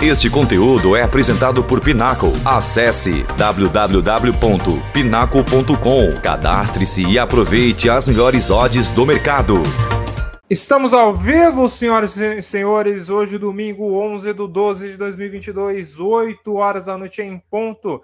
Este conteúdo é apresentado por Pinaco. Acesse www.pinaco.com. Cadastre-se e aproveite as melhores odds do mercado. Estamos ao vivo, senhoras e senhores. Hoje, domingo 11 de 12 de 2022, 8 horas da noite em ponto.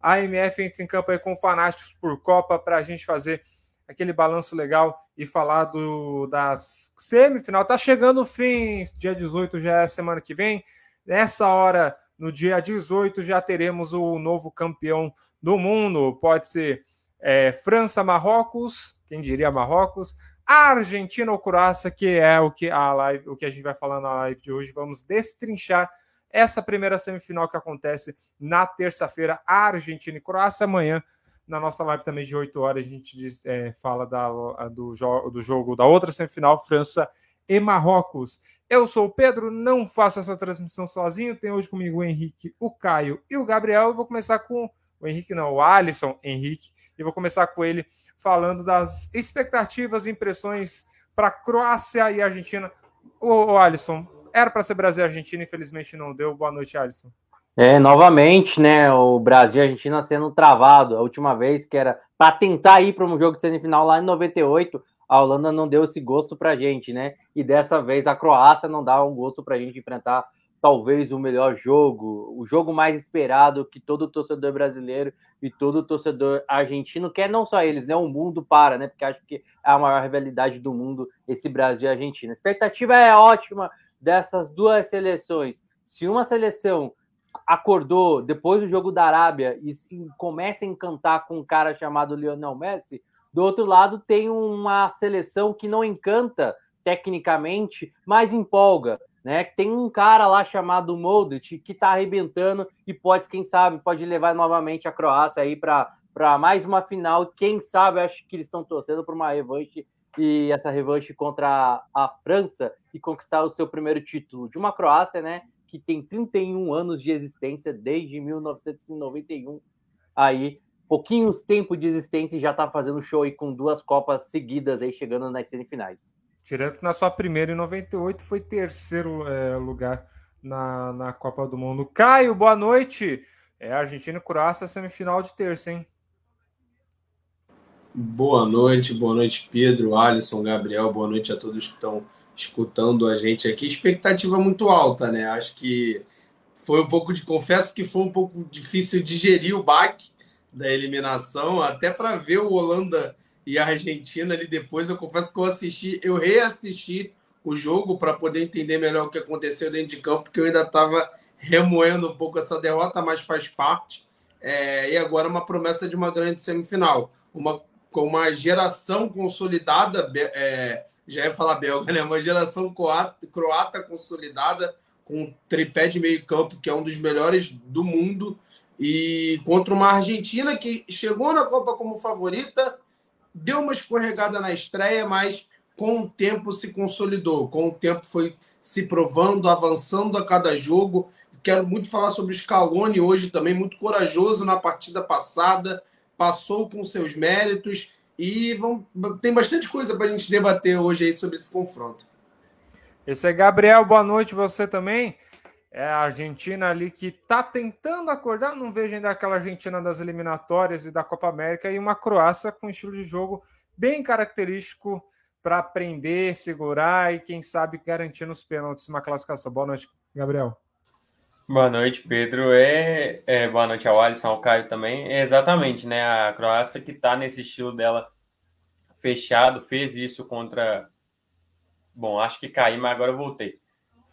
A MF entra em campo com Fanáticos por Copa para a gente fazer aquele balanço legal e falar do, das semifinal. Tá chegando o fim, dia 18 já é semana que vem. Nessa hora, no dia 18, já teremos o novo campeão do mundo. Pode ser é, França, Marrocos, quem diria Marrocos, Argentina ou Croácia, que é o que a live, o que a gente vai falar na live de hoje. Vamos destrinchar essa primeira semifinal que acontece na terça-feira, Argentina e Croácia. Amanhã, na nossa live também de 8 horas, a gente diz, é, fala da, do, jo do jogo da outra semifinal, França e Marrocos. Eu sou o Pedro, não faço essa transmissão sozinho. Tem hoje comigo o Henrique, o Caio e o Gabriel. Eu vou começar com o Henrique, não, o Alisson Henrique, e vou começar com ele falando das expectativas e impressões para Croácia e Argentina. Ô Alisson, era para ser Brasil e Argentina, infelizmente não deu. Boa noite, Alisson. É, novamente, né, o Brasil e Argentina sendo travado. A última vez que era para tentar ir para um jogo de semifinal lá em 98, a Holanda não deu esse gosto para a gente, né? E dessa vez a Croácia não dá um gosto para a gente enfrentar talvez o melhor jogo, o jogo mais esperado que todo torcedor brasileiro e todo torcedor argentino quer, não só eles, né? O mundo para, né? Porque acho que é a maior rivalidade do mundo esse Brasil e Argentina. A expectativa é ótima dessas duas seleções. Se uma seleção acordou depois do jogo da Arábia e começa a encantar com um cara chamado Lionel Messi, do outro lado tem uma seleção que não encanta tecnicamente, mas empolga né? Tem um cara lá chamado Modric que está arrebentando e pode, quem sabe, pode levar novamente a Croácia aí para mais uma final. Quem sabe, acho que eles estão torcendo para uma revanche e essa revanche contra a, a, França e conquistar o seu primeiro título de uma Croácia, né? Que tem 31 anos de existência desde 1991. Aí, pouquinhos tempo de existência e já está fazendo show aí com duas Copas seguidas aí chegando nas semifinais. Tirando que na sua primeira em 98 foi terceiro é, lugar na, na Copa do Mundo. Caio, boa noite. É Argentina e Croácia, semifinal de terça, hein? Boa noite, boa noite, Pedro, Alisson, Gabriel, boa noite a todos que estão escutando a gente aqui. Expectativa muito alta, né? Acho que foi um pouco de. Confesso que foi um pouco difícil digerir o baque da eliminação, até para ver o Holanda e a Argentina ali depois. Eu confesso que eu assisti, eu reassisti o jogo para poder entender melhor o que aconteceu dentro de campo, porque eu ainda estava remoendo um pouco essa derrota, mas faz parte. É, e agora uma promessa de uma grande semifinal. Uma, com uma geração consolidada, é, já ia falar belga, né? Uma geração croata, croata consolidada, com um tripé de meio campo, que é um dos melhores do mundo, e contra uma Argentina que chegou na Copa como favorita, deu uma escorregada na estreia, mas com o tempo se consolidou, com o tempo foi se provando, avançando a cada jogo. Quero muito falar sobre o Scaloni hoje também, muito corajoso na partida passada, passou com seus méritos e tem bastante coisa para a gente debater hoje aí sobre esse confronto. Isso é Gabriel, boa noite você também. É a Argentina ali que está tentando acordar. Não vejo ainda aquela Argentina das eliminatórias e da Copa América e uma Croácia com estilo de jogo bem característico para aprender, segurar e quem sabe garantir nos pênaltis uma classificação. Boa noite, Gabriel. Boa noite, Pedro. É, é, boa noite ao Alisson, ao Caio também. É exatamente, né? A Croácia que está nesse estilo dela fechado, fez isso contra. Bom, acho que caí, mas agora eu voltei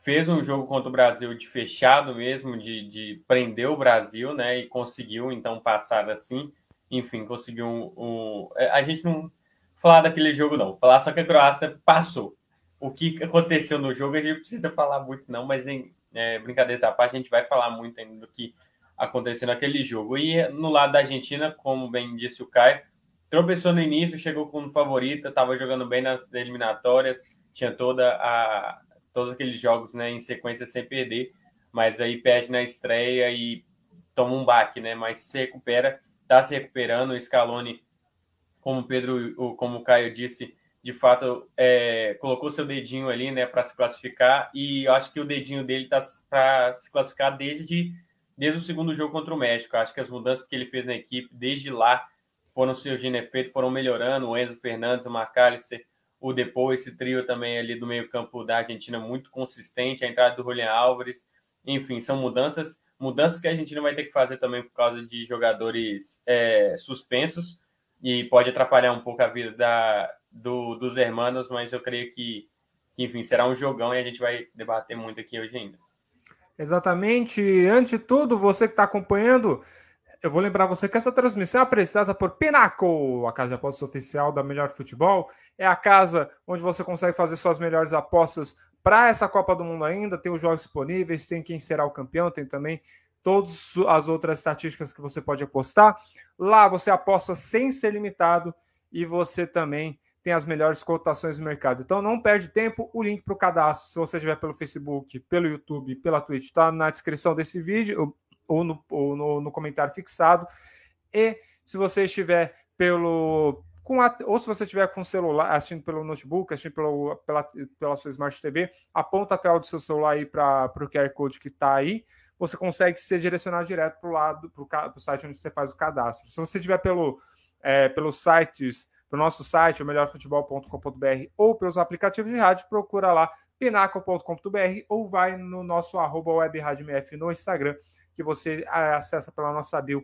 fez um jogo contra o Brasil de fechado mesmo, de, de prender o Brasil, né? E conseguiu então passar assim. Enfim, conseguiu um, um, é, A gente não falar daquele jogo, não. Falar só que a Croácia passou. O que aconteceu no jogo, a gente precisa falar muito, não, mas em é, brincadeiras à parte, a gente vai falar muito ainda do que aconteceu naquele jogo. E no lado da Argentina, como bem disse o Caio, tropeçou no início, chegou como favorita, estava jogando bem nas eliminatórias, tinha toda a, todos aqueles jogos né, em sequência sem perder, mas aí perde na estreia e toma um baque, né? Mas se recupera, está se recuperando. O Scaloni, como Pedro, como o Caio disse, de fato é, colocou seu dedinho ali, né, para se classificar. E acho que o dedinho dele está para se classificar desde, desde o segundo jogo contra o México. Acho que as mudanças que ele fez na equipe desde lá foram surgindo efeito, foram melhorando. O Enzo Fernandes, o McAllister, o depois esse trio também ali do meio-campo da Argentina muito consistente, a entrada do Julian Álvares. Enfim, são mudanças, mudanças que a Argentina vai ter que fazer também por causa de jogadores é, suspensos e pode atrapalhar um pouco a vida da, do, dos hermanos, mas eu creio que, que, enfim, será um jogão e a gente vai debater muito aqui hoje ainda. Exatamente. Antes de tudo, você que está acompanhando, eu vou lembrar você que essa transmissão é apresentada por Pinaco, a casa de apostas oficial da Melhor Futebol. É a casa onde você consegue fazer suas melhores apostas para essa Copa do Mundo ainda. Tem os jogos disponíveis, tem quem será o campeão, tem também todas as outras estatísticas que você pode apostar. Lá você aposta sem ser limitado e você também tem as melhores cotações do mercado. Então não perde tempo, o link para o cadastro, se você estiver pelo Facebook, pelo YouTube, pela Twitch, está na descrição desse vídeo ou no, ou no, no comentário fixado. E se você estiver pelo com a, ou se você estiver com o celular, assistindo pelo notebook, assistindo pelo, pela, pela sua Smart TV, aponta a tela do seu celular aí para o QR Code que está aí você consegue ser direcionado direto para o lado, para o site onde você faz o cadastro. Se você estiver pelo, é, pelos sites, pelo nosso site, o melhorfutebol.com.br ou pelos aplicativos de rádio, procura lá pinaco.com.br ou vai no nosso arroba webradiomf no Instagram, que você é, acessa pela nossa bio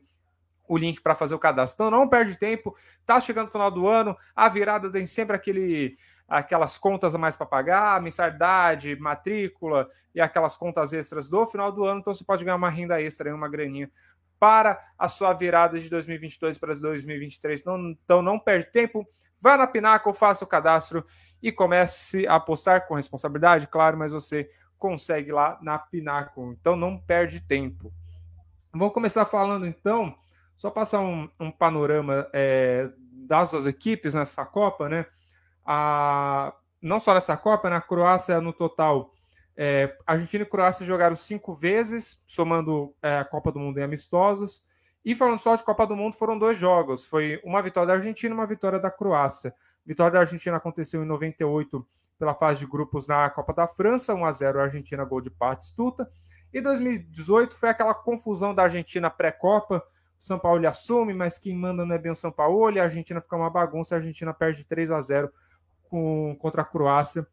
o link para fazer o cadastro. Então não perde tempo, tá chegando o final do ano, a virada tem sempre aquele aquelas contas a mais para pagar, mensalidade, matrícula e aquelas contas extras do final do ano, então você pode ganhar uma renda extra, uma graninha para a sua virada de 2022 para 2023. Então, então não perde tempo, vá na Pinaco, faça o cadastro e comece a apostar com responsabilidade, claro, mas você consegue lá na Pinaco. Então não perde tempo. Vamos começar falando então, só passar um, um panorama é, das duas equipes nessa Copa, né? a, não só nessa Copa, na Croácia no total. É, Argentina e Croácia jogaram cinco vezes, somando é, a Copa do Mundo em amistosos. E falando só de Copa do Mundo, foram dois jogos. Foi uma vitória da Argentina e uma vitória da Croácia. A vitória da Argentina aconteceu em 98 pela fase de grupos na Copa da França, 1 a 0 Argentina, gol de Batistuta. E 2018 foi aquela confusão da Argentina pré-Copa. O São Paulo assume, mas quem manda não é bem o São Paulo. E a Argentina fica uma bagunça. A Argentina perde 3 a 0 com, contra a Croácia,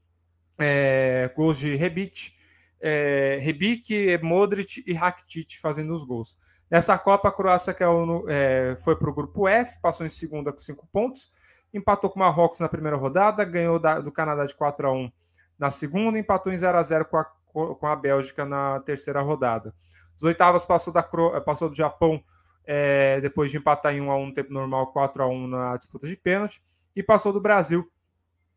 é, gols de Rebic, é, Rebic, Modric e Rakitic fazendo os gols. Nessa Copa, a Croácia caiu é, foi para o grupo F, passou em segunda com cinco pontos, empatou com o Marrocos na primeira rodada, ganhou da, do Canadá de 4 a 1 na segunda, empatou em 0 a 0 com a, com a Bélgica na terceira rodada. Os oitavas passou, da, passou do Japão é, depois de empatar em 1 a 1 no tempo normal, 4 a 1 na disputa de pênalti, e passou do Brasil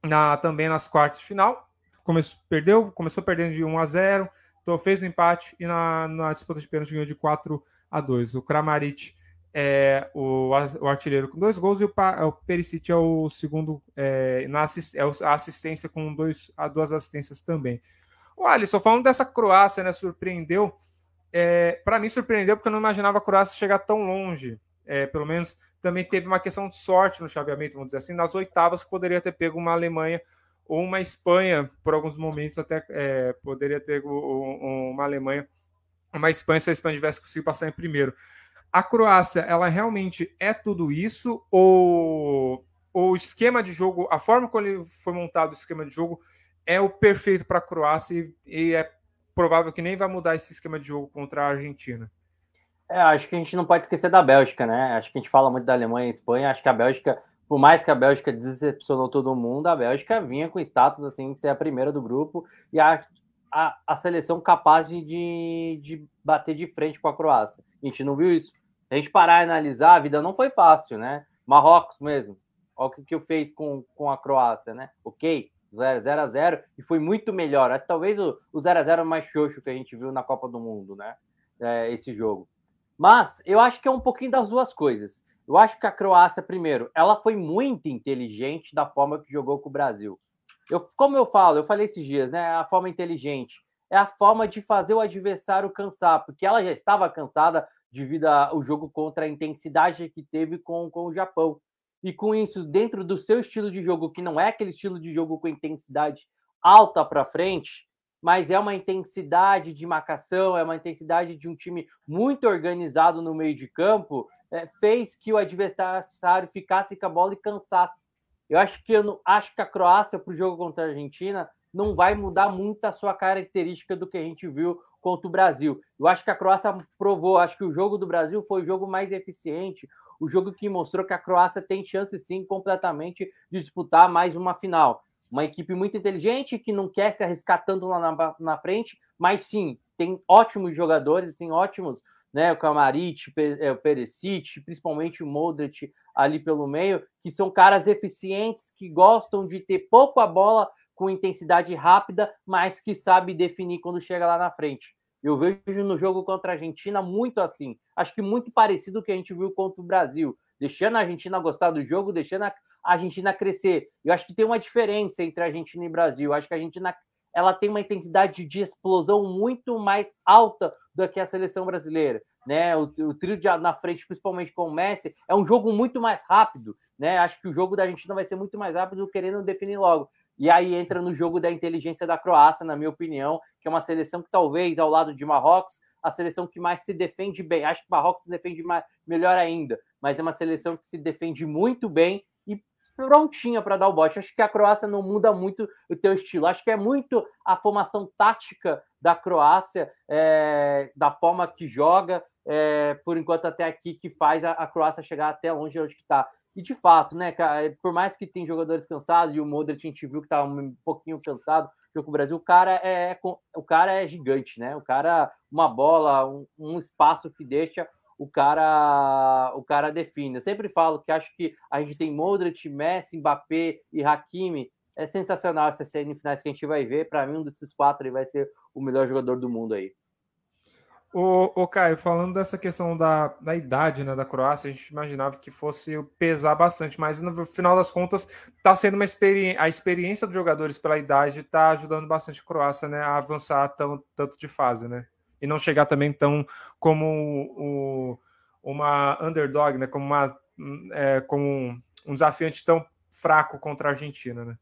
na, também nas quartas de final. Começou, perdeu, começou perdendo de 1 a 0, então fez o empate e na, na disputa de pênalti ganhou de 4 a 2. O Kramaric é o, o artilheiro com dois gols e o, o Perisic é o segundo é, na assist, é a assistência com dois, a duas assistências também. O Alisson, falando dessa Croácia, né, surpreendeu. É, para mim surpreendeu porque eu não imaginava a Croácia chegar tão longe. É, pelo menos também teve uma questão de sorte no chaveamento, vamos dizer assim, nas oitavas poderia ter pego uma Alemanha ou uma Espanha, por alguns momentos até é, poderia ter uma Alemanha, uma Espanha se a Espanha tivesse conseguido passar em primeiro. A Croácia, ela realmente é tudo isso ou o esquema de jogo, a forma como ele foi montado o esquema de jogo é o perfeito para a Croácia e, e é provável que nem vai mudar esse esquema de jogo contra a Argentina. É, acho que a gente não pode esquecer da Bélgica, né? Acho que a gente fala muito da Alemanha e Espanha. Acho que a Bélgica, por mais que a Bélgica decepcionou todo mundo, a Bélgica vinha com status assim de ser a primeira do grupo e a, a, a seleção capaz de, de, bater de frente com a Croácia. A gente não viu isso. A gente parar e analisar, a vida não foi fácil, né? Marrocos mesmo. Olha o que, que fez com, com a Croácia, né? Ok, 0 a 0 e foi muito melhor. Talvez o, o 0 a 0 mais xoxo que a gente viu na Copa do Mundo, né? É, esse jogo. Mas eu acho que é um pouquinho das duas coisas. Eu acho que a Croácia, primeiro, ela foi muito inteligente da forma que jogou com o Brasil. Eu, como eu falo, eu falei esses dias, né? A forma inteligente é a forma de fazer o adversário cansar, porque ela já estava cansada devido ao jogo contra a intensidade que teve com, com o Japão. e com isso, dentro do seu estilo de jogo, que não é aquele estilo de jogo com intensidade alta para frente, mas é uma intensidade de marcação, é uma intensidade de um time muito organizado no meio de campo, é, fez que o adversário ficasse com a bola e cansasse. Eu acho que eu não, acho que a Croácia para o jogo contra a Argentina não vai mudar muito a sua característica do que a gente viu contra o Brasil. Eu acho que a Croácia provou, acho que o jogo do Brasil foi o jogo mais eficiente, o jogo que mostrou que a Croácia tem chance sim completamente de disputar mais uma final. Uma equipe muito inteligente que não quer se arriscar tanto lá na, na frente, mas sim, tem ótimos jogadores, tem ótimos, né? O Kamarit, é, o Perisic, principalmente o Modric ali pelo meio, que são caras eficientes, que gostam de ter pouco a bola com intensidade rápida, mas que sabe definir quando chega lá na frente. Eu vejo no jogo contra a Argentina muito assim. Acho que muito parecido o que a gente viu contra o Brasil. Deixando a Argentina gostar do jogo, deixando a Argentina crescer. Eu acho que tem uma diferença entre a Argentina e o Brasil. Eu acho que a Argentina ela tem uma intensidade de explosão muito mais alta do que a seleção brasileira. Né, o, o trio de, na frente, principalmente com o Messi, é um jogo muito mais rápido. Né? Acho que o jogo da Argentina vai ser muito mais rápido, querendo definir logo. E aí entra no jogo da inteligência da Croácia, na minha opinião, que é uma seleção que talvez, ao lado de Marrocos, a seleção que mais se defende bem. Acho que Marrocos se defende mais, melhor ainda, mas é uma seleção que se defende muito bem e prontinha para dar o bote. Acho que a Croácia não muda muito o teu estilo. Acho que é muito a formação tática da Croácia, é, da forma que joga, é, por enquanto até aqui, que faz a, a Croácia chegar até onde está. E de fato, né, cara, por mais que tem jogadores cansados, e o Modric a gente viu que estava um pouquinho cansado, jogo com o Brasil, o cara é o cara é gigante, né? O cara, uma bola, um, um, espaço que deixa, o cara o cara define. Eu sempre falo que acho que a gente tem Modric, Messi, Mbappé e Hakimi. É sensacional essas semifinais que a gente vai ver. Para mim, um desses quatro ele vai ser o melhor jogador do mundo aí. O, o Caio, falando dessa questão da, da idade né, da Croácia, a gente imaginava que fosse pesar bastante, mas no final das contas está sendo uma experiência, a experiência dos jogadores pela idade está ajudando bastante a Croácia né, a avançar tão, tanto de fase, né? E não chegar também tão como o, uma underdog, né? Como, uma, é, como um desafiante tão fraco contra a Argentina, né?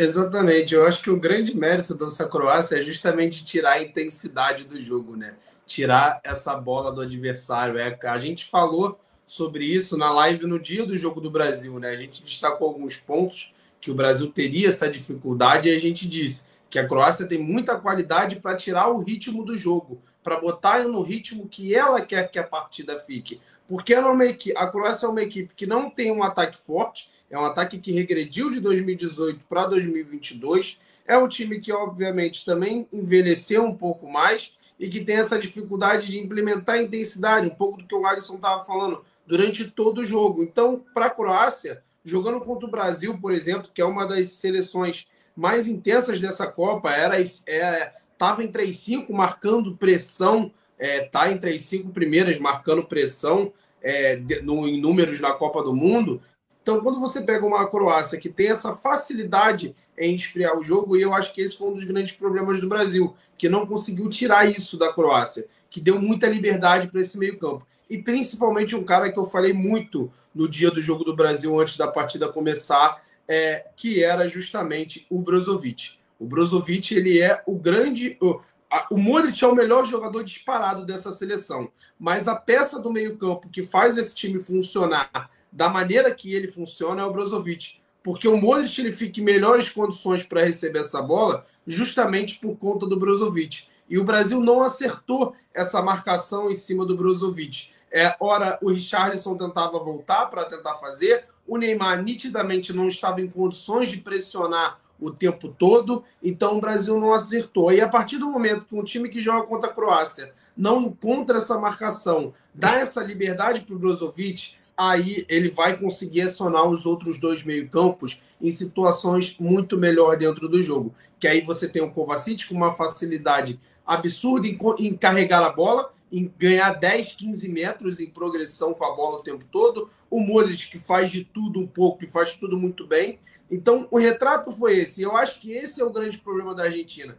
Exatamente. Eu acho que o grande mérito dessa Croácia é justamente tirar a intensidade do jogo, né? Tirar essa bola do adversário. É, a gente falou sobre isso na live no dia do jogo do Brasil, né? A gente destacou alguns pontos que o Brasil teria essa dificuldade e a gente disse que a Croácia tem muita qualidade para tirar o ritmo do jogo, para botar no ritmo que ela quer que a partida fique. Porque é uma equipe, a Croácia é uma equipe que não tem um ataque forte, é um ataque que regrediu de 2018 para 2022. É um time que, obviamente, também envelheceu um pouco mais e que tem essa dificuldade de implementar intensidade, um pouco do que o Alisson estava falando, durante todo o jogo. Então, para a Croácia, jogando contra o Brasil, por exemplo, que é uma das seleções mais intensas dessa Copa, era estava é, em 3-5 marcando pressão, é, tá as cinco primeiras marcando pressão é, de, no, em números na Copa do Mundo. Então, quando você pega uma Croácia que tem essa facilidade em esfriar o jogo, e eu acho que esse foi um dos grandes problemas do Brasil, que não conseguiu tirar isso da Croácia, que deu muita liberdade para esse meio-campo. E principalmente um cara que eu falei muito no dia do jogo do Brasil, antes da partida começar, é, que era justamente o Brozovic. O Brozovic ele é o grande. O, a, o Modric é o melhor jogador disparado dessa seleção, mas a peça do meio-campo que faz esse time funcionar da maneira que ele funciona é o Brozovic. Porque o Modric ele fica em melhores condições para receber essa bola, justamente por conta do Brozovic. E o Brasil não acertou essa marcação em cima do Brozovic. É, ora, o Richarlison tentava voltar para tentar fazer, o Neymar nitidamente não estava em condições de pressionar o tempo todo, então o Brasil não acertou. E a partir do momento que um time que joga contra a Croácia não encontra essa marcação, dá essa liberdade para o Brozovic, aí ele vai conseguir acionar os outros dois meio-campos em situações muito melhor dentro do jogo. Que aí você tem o Kovacic com uma facilidade absurda em, em carregar a bola, em ganhar 10, 15 metros em progressão com a bola o tempo todo. O Modric que faz de tudo um pouco, que faz tudo muito bem. Então, o retrato foi esse. Eu acho que esse é o grande problema da Argentina.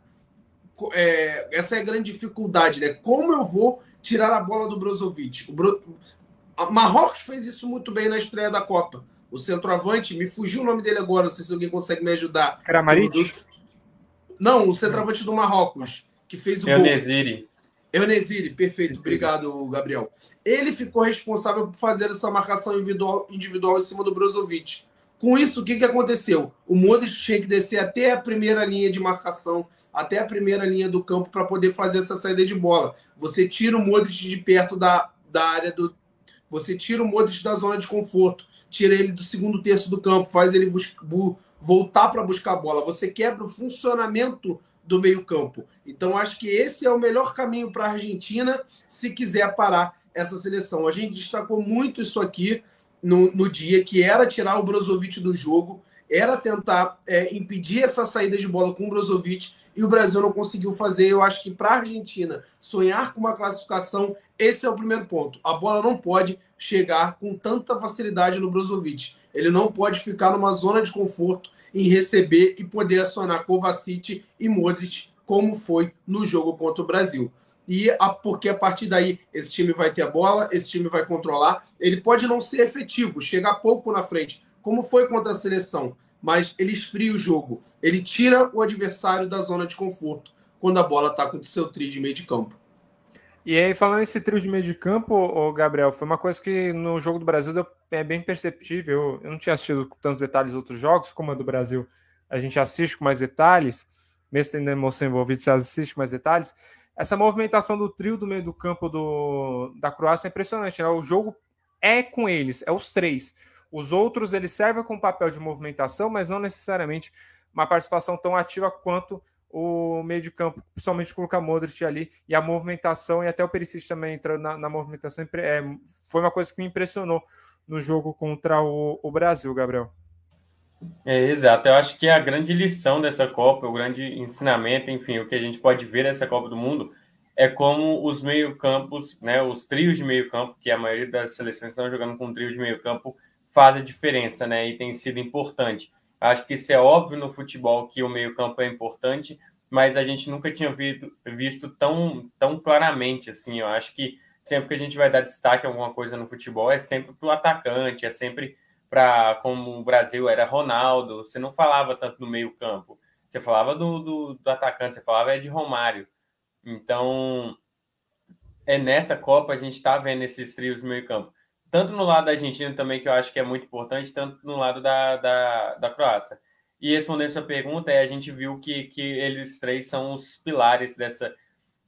É, essa é a grande dificuldade, né? Como eu vou tirar a bola do Brozovic? Bro Marrocos fez isso muito bem na estreia da Copa. O centroavante, me fugiu o nome dele agora, não sei se alguém consegue me ajudar. Kramaric? Não, o centroavante do Marrocos, que fez o Euneziri. gol. Euneziri, perfeito. Obrigado, Gabriel. Ele ficou responsável por fazer essa marcação individual, individual em cima do Brozovic. Com isso, o que, que aconteceu? O Modric tinha que descer até a primeira linha de marcação, até a primeira linha do campo para poder fazer essa saída de bola. Você tira o Modric de perto da, da área do. Você tira o Modric da zona de conforto, tira ele do segundo terço do campo, faz ele voltar para buscar a bola. Você quebra o funcionamento do meio-campo. Então, acho que esse é o melhor caminho para a Argentina se quiser parar essa seleção. A gente destacou muito isso aqui no, no dia, que era tirar o Brozovic do jogo, era tentar é, impedir essa saída de bola com o Brozovic e o Brasil não conseguiu fazer. Eu acho que para a Argentina sonhar com uma classificação, esse é o primeiro ponto. A bola não pode chegar com tanta facilidade no Brozovic. Ele não pode ficar numa zona de conforto em receber e poder acionar Kovacic e Modric, como foi no jogo contra o Brasil. E a, porque a partir daí esse time vai ter a bola, esse time vai controlar. Ele pode não ser efetivo, chegar pouco na frente, como foi contra a seleção, mas ele esfria o jogo. Ele tira o adversário da zona de conforto quando a bola está com o seu trio de meio de campo. E aí, falando esse trio de meio de campo, o Gabriel, foi uma coisa que no jogo do Brasil é bem perceptível. Eu não tinha assistido com tantos detalhes outros jogos, como a do Brasil, a gente assiste com mais detalhes, mesmo tendo emoção envolvida, você assiste com mais detalhes. Essa movimentação do trio do meio do campo do, da Croácia é impressionante. Né? O jogo é com eles, é os três. Os outros eles servem com papel de movimentação, mas não necessariamente uma participação tão ativa quanto o meio de campo, principalmente com o Luka Modric ali, e a movimentação, e até o Perisic também entrando na, na movimentação, é, foi uma coisa que me impressionou no jogo contra o, o Brasil, Gabriel. É, exato, eu acho que a grande lição dessa Copa, o grande ensinamento, enfim, o que a gente pode ver dessa Copa do Mundo é como os meio-campos, né, os trios de meio-campo, que a maioria das seleções estão jogando com um trio de meio-campo, faz a diferença, né, e tem sido importante. Acho que isso é óbvio no futebol que o meio-campo é importante, mas a gente nunca tinha visto, visto tão, tão claramente assim. Eu acho que sempre que a gente vai dar destaque a alguma coisa no futebol é sempre para o atacante, é sempre para como o Brasil era Ronaldo. Você não falava tanto no meio-campo, você falava do, do, do atacante, você falava é de Romário. Então, é nessa Copa a gente está vendo esses trios meio-campo tanto no lado da Argentina também, que eu acho que é muito importante, tanto no lado da, da, da Croácia. E respondendo essa pergunta, é, a gente viu que, que eles três são os pilares dessa,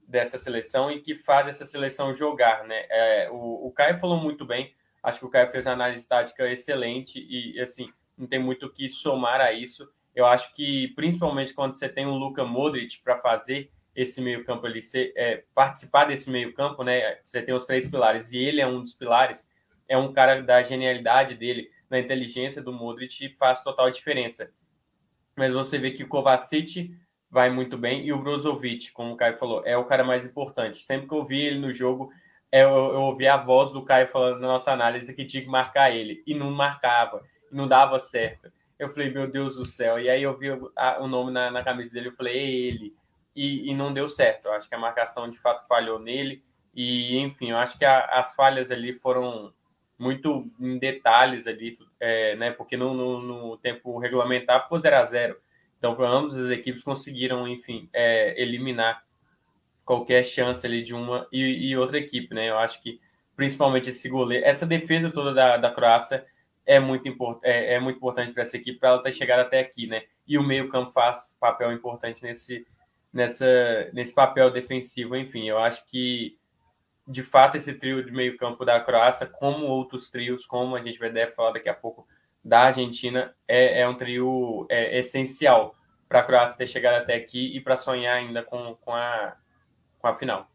dessa seleção e que faz essa seleção jogar, né? É, o, o Caio falou muito bem, acho que o Caio fez uma análise tática excelente e, assim, não tem muito o que somar a isso. Eu acho que, principalmente quando você tem o Luka Modric para fazer esse meio campo ali, ser, é, participar desse meio campo, né? Você tem os três pilares e ele é um dos pilares é um cara da genialidade dele, na inteligência do Modric faz total diferença. Mas você vê que o Kovacic vai muito bem e o Brozovic, como o Caio falou, é o cara mais importante. Sempre que eu vi ele no jogo, eu, eu ouvi a voz do Caio falando na nossa análise que tinha que marcar ele e não marcava, não dava certo. Eu falei, meu Deus do céu. E aí eu vi o nome na, na camisa dele, eu falei, é ele. E, e, não deu certo. Eu acho que a marcação de fato falhou nele. E, enfim, eu acho que a, as falhas ali foram muito em detalhes ali, é, né? Porque no, no, no, tempo regulamentar ficou 0 a 0 Então, ambas as equipes conseguiram, enfim, é, eliminar qualquer chance ali de uma e, e, outra equipe, né? Eu acho que principalmente esse goleiro, essa defesa toda da, da Croácia é muito, import, é, é muito importante para essa equipe para ela ter chegado até aqui, né? E o meio-campo faz papel importante nesse, nessa, nesse papel defensivo, enfim. Eu acho que de fato esse trio de meio campo da Croácia, como outros trios, como a gente vai deve falar daqui a pouco da Argentina, é, é um trio é, essencial para a Croácia ter chegado até aqui e para sonhar ainda com, com, a, com a final.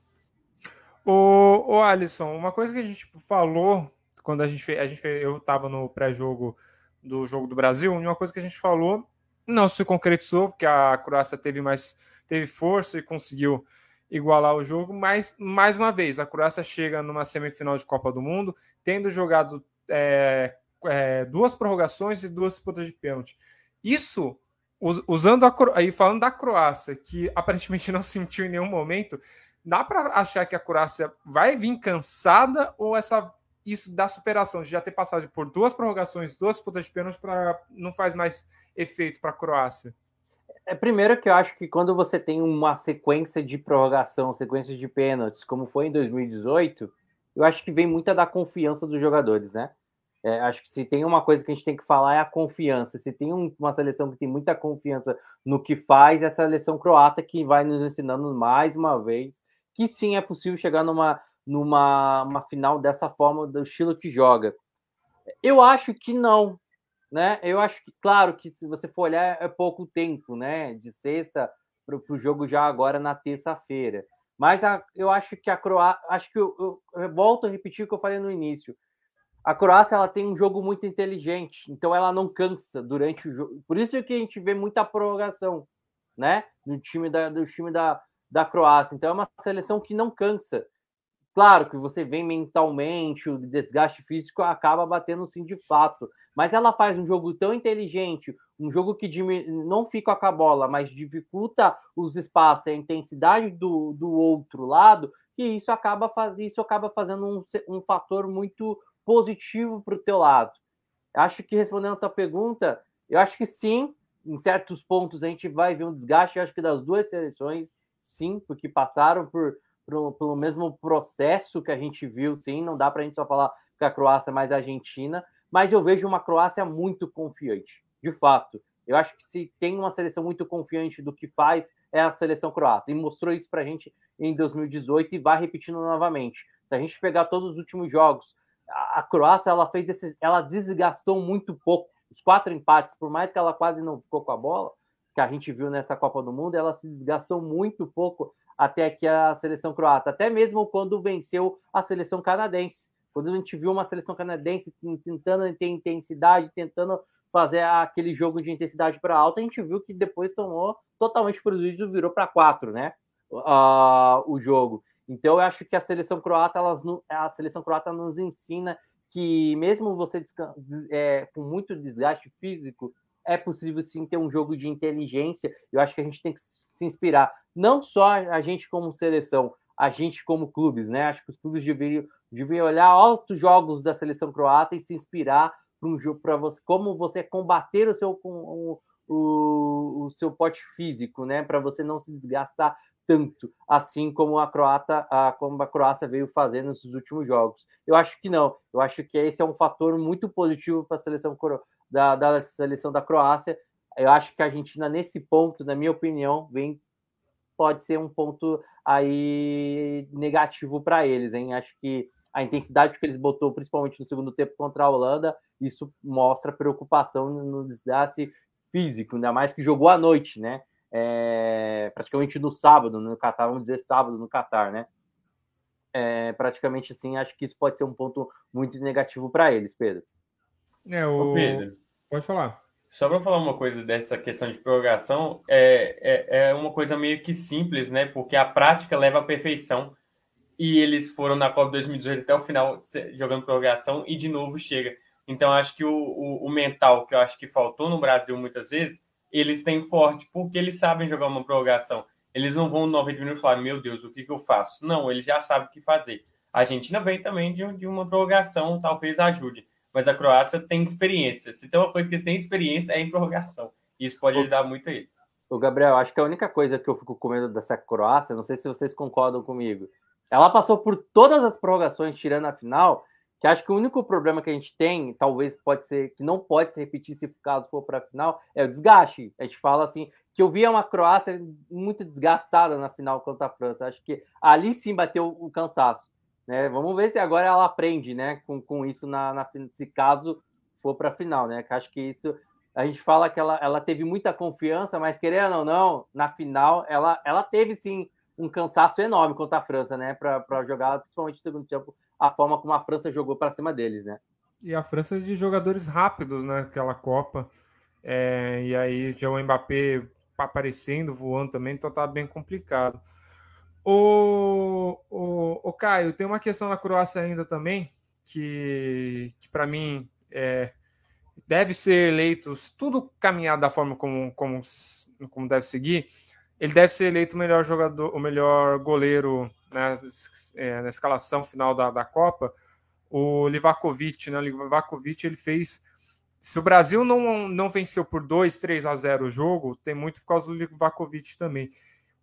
O, o Alisson, uma coisa que a gente falou quando a gente a gente eu estava no pré-jogo do jogo do Brasil, uma coisa que a gente falou não se concretizou, porque a Croácia teve mais teve força e conseguiu igualar o jogo, mas mais uma vez a Croácia chega numa semifinal de Copa do Mundo, tendo jogado é, é, duas prorrogações e duas disputas de pênalti. Isso, usando a aí falando da Croácia, que aparentemente não sentiu em nenhum momento, dá para achar que a Croácia vai vir cansada ou essa isso da superação, de já ter passado por duas prorrogações, duas disputas de pênalti, para não faz mais efeito para a Croácia? É primeiro que eu acho que quando você tem uma sequência de prorrogação, sequência de pênaltis, como foi em 2018, eu acho que vem muita da confiança dos jogadores, né? É, acho que se tem uma coisa que a gente tem que falar é a confiança. Se tem um, uma seleção que tem muita confiança no que faz, é a seleção croata que vai nos ensinando mais uma vez que sim é possível chegar numa, numa uma final dessa forma, do estilo que joga. Eu acho que não, né? Eu acho que, claro, que se você for olhar, é pouco tempo, né? De sexta para o jogo já agora na terça-feira. Mas a, eu acho que a Croácia, acho que eu, eu, eu, volto a repetir o que eu falei no início. A Croácia ela tem um jogo muito inteligente, então ela não cansa durante o jogo. Por isso que a gente vê muita prorrogação, né? No time da, do time da, da Croácia. Então é uma seleção que não cansa. Claro que você vem mentalmente, o desgaste físico acaba batendo sim de fato, mas ela faz um jogo tão inteligente, um jogo que não fica com a bola, mas dificulta os espaços, a intensidade do, do outro lado, que isso acaba, faz, isso acaba fazendo um, um fator muito positivo para o teu lado. Acho que respondendo a tua pergunta, eu acho que sim, em certos pontos a gente vai ver um desgaste, acho que das duas seleções, sim, porque passaram por, pelo mesmo processo que a gente viu, sim. Não dá para a gente só falar que a Croácia é mais Argentina, mas eu vejo uma Croácia muito confiante, de fato. Eu acho que se tem uma seleção muito confiante do que faz, é a seleção croata. E mostrou isso para a gente em 2018 e vai repetindo novamente. Se a gente pegar todos os últimos jogos, a, a Croácia ela fez esse, ela desgastou muito pouco. Os quatro empates, por mais que ela quase não ficou com a bola, que a gente viu nessa Copa do Mundo, ela se desgastou muito pouco até que a seleção croata, até mesmo quando venceu a seleção canadense. Quando a gente viu uma seleção canadense tentando ter intensidade, tentando fazer aquele jogo de intensidade para alta, a gente viu que depois tomou totalmente prejuízo, virou para quatro, né? Uh, o jogo. Então eu acho que a seleção croata, elas, a seleção croata nos ensina que mesmo você é, com muito desgaste físico, é possível sim ter um jogo de inteligência. Eu acho que a gente tem que se inspirar, não só a gente como seleção, a gente como clubes, né? Acho que os clubes deveriam, deveriam olhar altos jogos da seleção croata e se inspirar para um jogo para você, como você combater o seu o, o, o seu pote físico, né? Para você não se desgastar tanto, assim como a Croata, a, como a Croácia veio fazendo nesses últimos jogos. Eu acho que não. Eu acho que esse é um fator muito positivo para a seleção da, da seleção da Croácia. Eu acho que a Argentina, nesse ponto, na minha opinião, vem pode ser um ponto aí negativo para eles, hein? Acho que a intensidade que eles botou, principalmente no segundo tempo contra a Holanda, isso mostra preocupação no desgaste físico, ainda mais que jogou à noite, né? É, praticamente no sábado, no Catar, vamos dizer sábado no Catar, né? É, praticamente assim, acho que isso pode ser um ponto muito negativo para eles, Pedro. É, o... Ô Pedro. Pode falar. Só para falar uma coisa dessa questão de prorrogação, é, é, é uma coisa meio que simples, né? Porque a prática leva à perfeição. E eles foram na Copa 2018 até o final jogando prorrogação e de novo chega. Então, acho que o, o, o, mental que eu acho que faltou no Brasil muitas vezes, eles têm forte, porque eles sabem jogar uma prorrogação. Eles não vão no 90 minutos falar, meu Deus, o que, que eu faço? Não, eles já sabem o que fazer. A Argentina vem também de, de uma prorrogação, talvez ajude mas a Croácia tem experiência. Se tem uma coisa que eles têm experiência é em prorrogação. Isso pode ajudar muito a eles. O Gabriel, acho que a única coisa que eu fico com medo dessa Croácia, não sei se vocês concordam comigo, ela passou por todas as prorrogações, tirando a final, que acho que o único problema que a gente tem, talvez pode ser, que não pode se repetir se caso for para a final, é o desgaste. A gente fala assim, que eu via uma Croácia muito desgastada na final contra a França. Acho que ali sim bateu o cansaço. Né? Vamos ver se agora ela aprende né, com, com isso na, na se caso for para a final, né? Acho que isso a gente fala que ela, ela teve muita confiança, mas querendo ou não, na final ela, ela teve sim um cansaço enorme contra a França, né? Para jogar, principalmente no segundo tempo, a forma como a França jogou para cima deles, né? E a França de jogadores rápidos, né? Aquela Copa. É, e aí já o Mbappé aparecendo, voando também, então tá bem complicado. O, o, o Caio, tem uma questão na Croácia ainda também, que, que para mim é, deve ser eleito, tudo caminhar da forma como, como, como deve seguir, ele deve ser eleito o melhor jogador, o melhor goleiro né, é, na escalação final da, da Copa, o Livakovic, né? O Livakovic ele fez. Se o Brasil não, não venceu por 2, 3 a 0 o jogo, tem muito por causa do Livakovic também.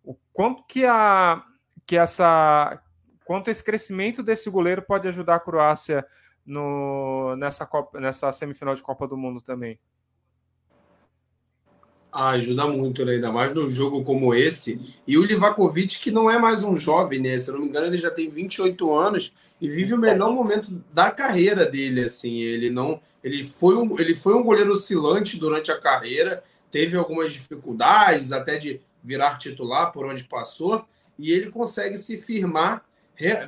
O quanto que a que essa quanto esse crescimento desse goleiro pode ajudar a Croácia no, nessa, Copa, nessa semifinal de Copa do Mundo também? Ah, ajuda muito, né? ainda mais num jogo como esse. E o Livakovic, que não é mais um jovem, né? Se eu não me engano, ele já tem 28 anos e vive o melhor momento da carreira dele, assim. Ele não, ele foi um, ele foi um goleiro oscilante durante a carreira, teve algumas dificuldades até de virar titular por onde passou, e ele consegue se firmar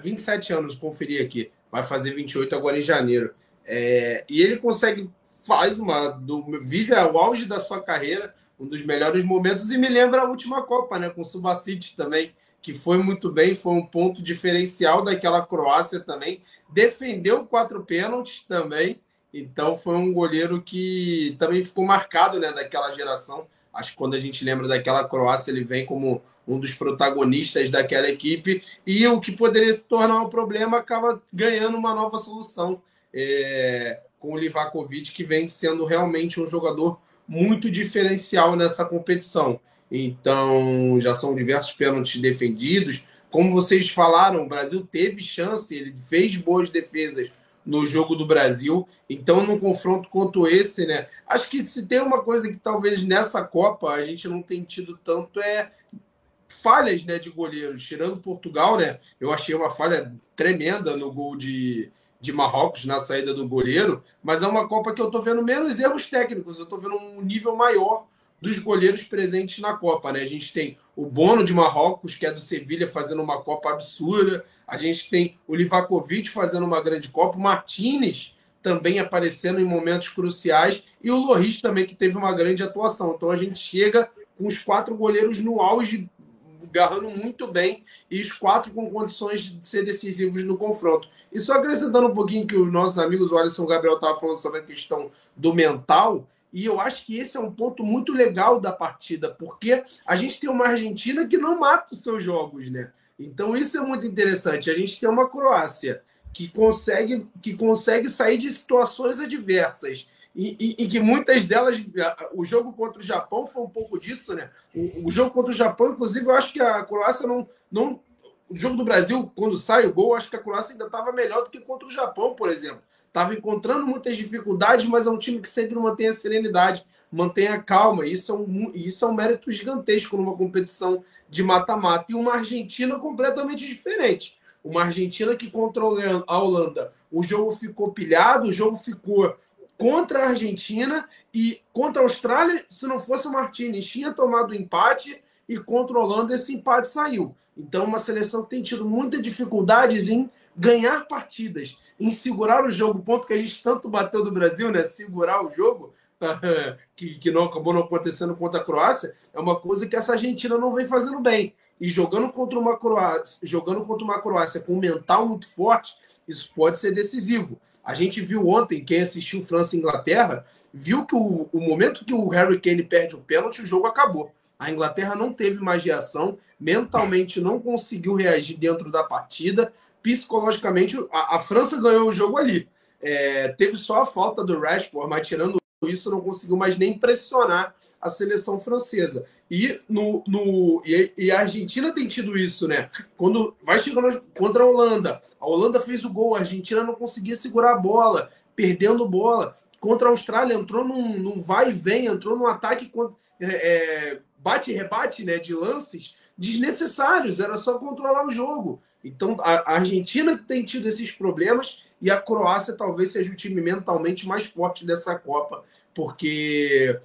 27 anos, conferi aqui, vai fazer 28 agora em janeiro. É, e ele consegue faz uma do, vive o auge da sua carreira um dos melhores momentos e me lembra a última Copa, né, com o Subasic também, que foi muito bem, foi um ponto diferencial daquela Croácia também, defendeu quatro pênaltis também, então foi um goleiro que também ficou marcado, né, daquela geração. Acho que quando a gente lembra daquela Croácia, ele vem como um dos protagonistas daquela equipe e o que poderia se tornar um problema acaba ganhando uma nova solução é, com o Livakovic, que vem sendo realmente um jogador muito diferencial nessa competição. Então, já são diversos pênaltis defendidos. Como vocês falaram, o Brasil teve chance, ele fez boas defesas no jogo do Brasil. Então, num confronto quanto esse, né? Acho que se tem uma coisa que talvez nessa Copa a gente não tem tido tanto é falhas né, de goleiros. Tirando Portugal, né? Eu achei uma falha tremenda no gol de, de Marrocos na saída do goleiro, mas é uma Copa que eu estou vendo menos erros técnicos, eu estou vendo um nível maior dos goleiros presentes na Copa, né? A gente tem o Bono de Marrocos, que é do Sevilha, fazendo uma Copa absurda. A gente tem o Livakovic fazendo uma grande Copa, o Martinez também aparecendo em momentos cruciais e o Loris também que teve uma grande atuação. Então a gente chega com os quatro goleiros no auge garrando muito bem e os quatro com condições de ser decisivos no confronto. E só acrescentando um pouquinho que os nossos amigos, o Alisson Gabriel estavam falando sobre a questão do mental, e eu acho que esse é um ponto muito legal da partida, porque a gente tem uma Argentina que não mata os seus jogos, né? Então isso é muito interessante. A gente tem uma Croácia que consegue, que consegue sair de situações adversas e, e, e, que muitas delas, o jogo contra o Japão foi um pouco disso, né? O, o, jogo contra o Japão, inclusive, eu acho que a Croácia não. não o jogo do Brasil, quando sai o gol, acho que a Croácia ainda estava melhor do que contra o Japão, por exemplo. Estava encontrando muitas dificuldades, mas é um time que sempre mantém a serenidade, mantém a calma. Isso é um, isso é um mérito gigantesco numa competição de mata-mata. E uma Argentina completamente diferente. Uma Argentina que contra a Holanda, o jogo ficou pilhado, o jogo ficou contra a Argentina e contra a Austrália, se não fosse o Martinez, tinha tomado o empate e contra a Holanda esse empate saiu. Então, uma seleção que tem tido muitas dificuldades em ganhar partidas, em segurar o jogo, ponto que a gente tanto bateu do Brasil, né? Segurar o jogo, que, que não acabou não acontecendo contra a Croácia, é uma coisa que essa Argentina não vem fazendo bem. E jogando contra uma Croácia, jogando contra uma Croácia com um mental muito forte, isso pode ser decisivo. A gente viu ontem, quem assistiu França e Inglaterra, viu que o, o momento que o Harry Kane perde o pênalti, o jogo acabou. A Inglaterra não teve mais reação, mentalmente não conseguiu reagir dentro da partida, psicologicamente a, a França ganhou o jogo ali. É, teve só a falta do Rashford, mas tirando isso não conseguiu mais nem pressionar a seleção francesa. E, no, no, e, e, a Argentina tem tido isso, né? Quando vai chegando contra a Holanda, a Holanda fez o gol, a Argentina não conseguia segurar a bola, perdendo bola. Contra a Austrália, entrou num, num vai e vem, entrou num ataque é, é, bate e rebate né, de lances desnecessários, era só controlar o jogo. Então a, a Argentina tem tido esses problemas e a Croácia talvez seja o time mentalmente mais forte dessa Copa porque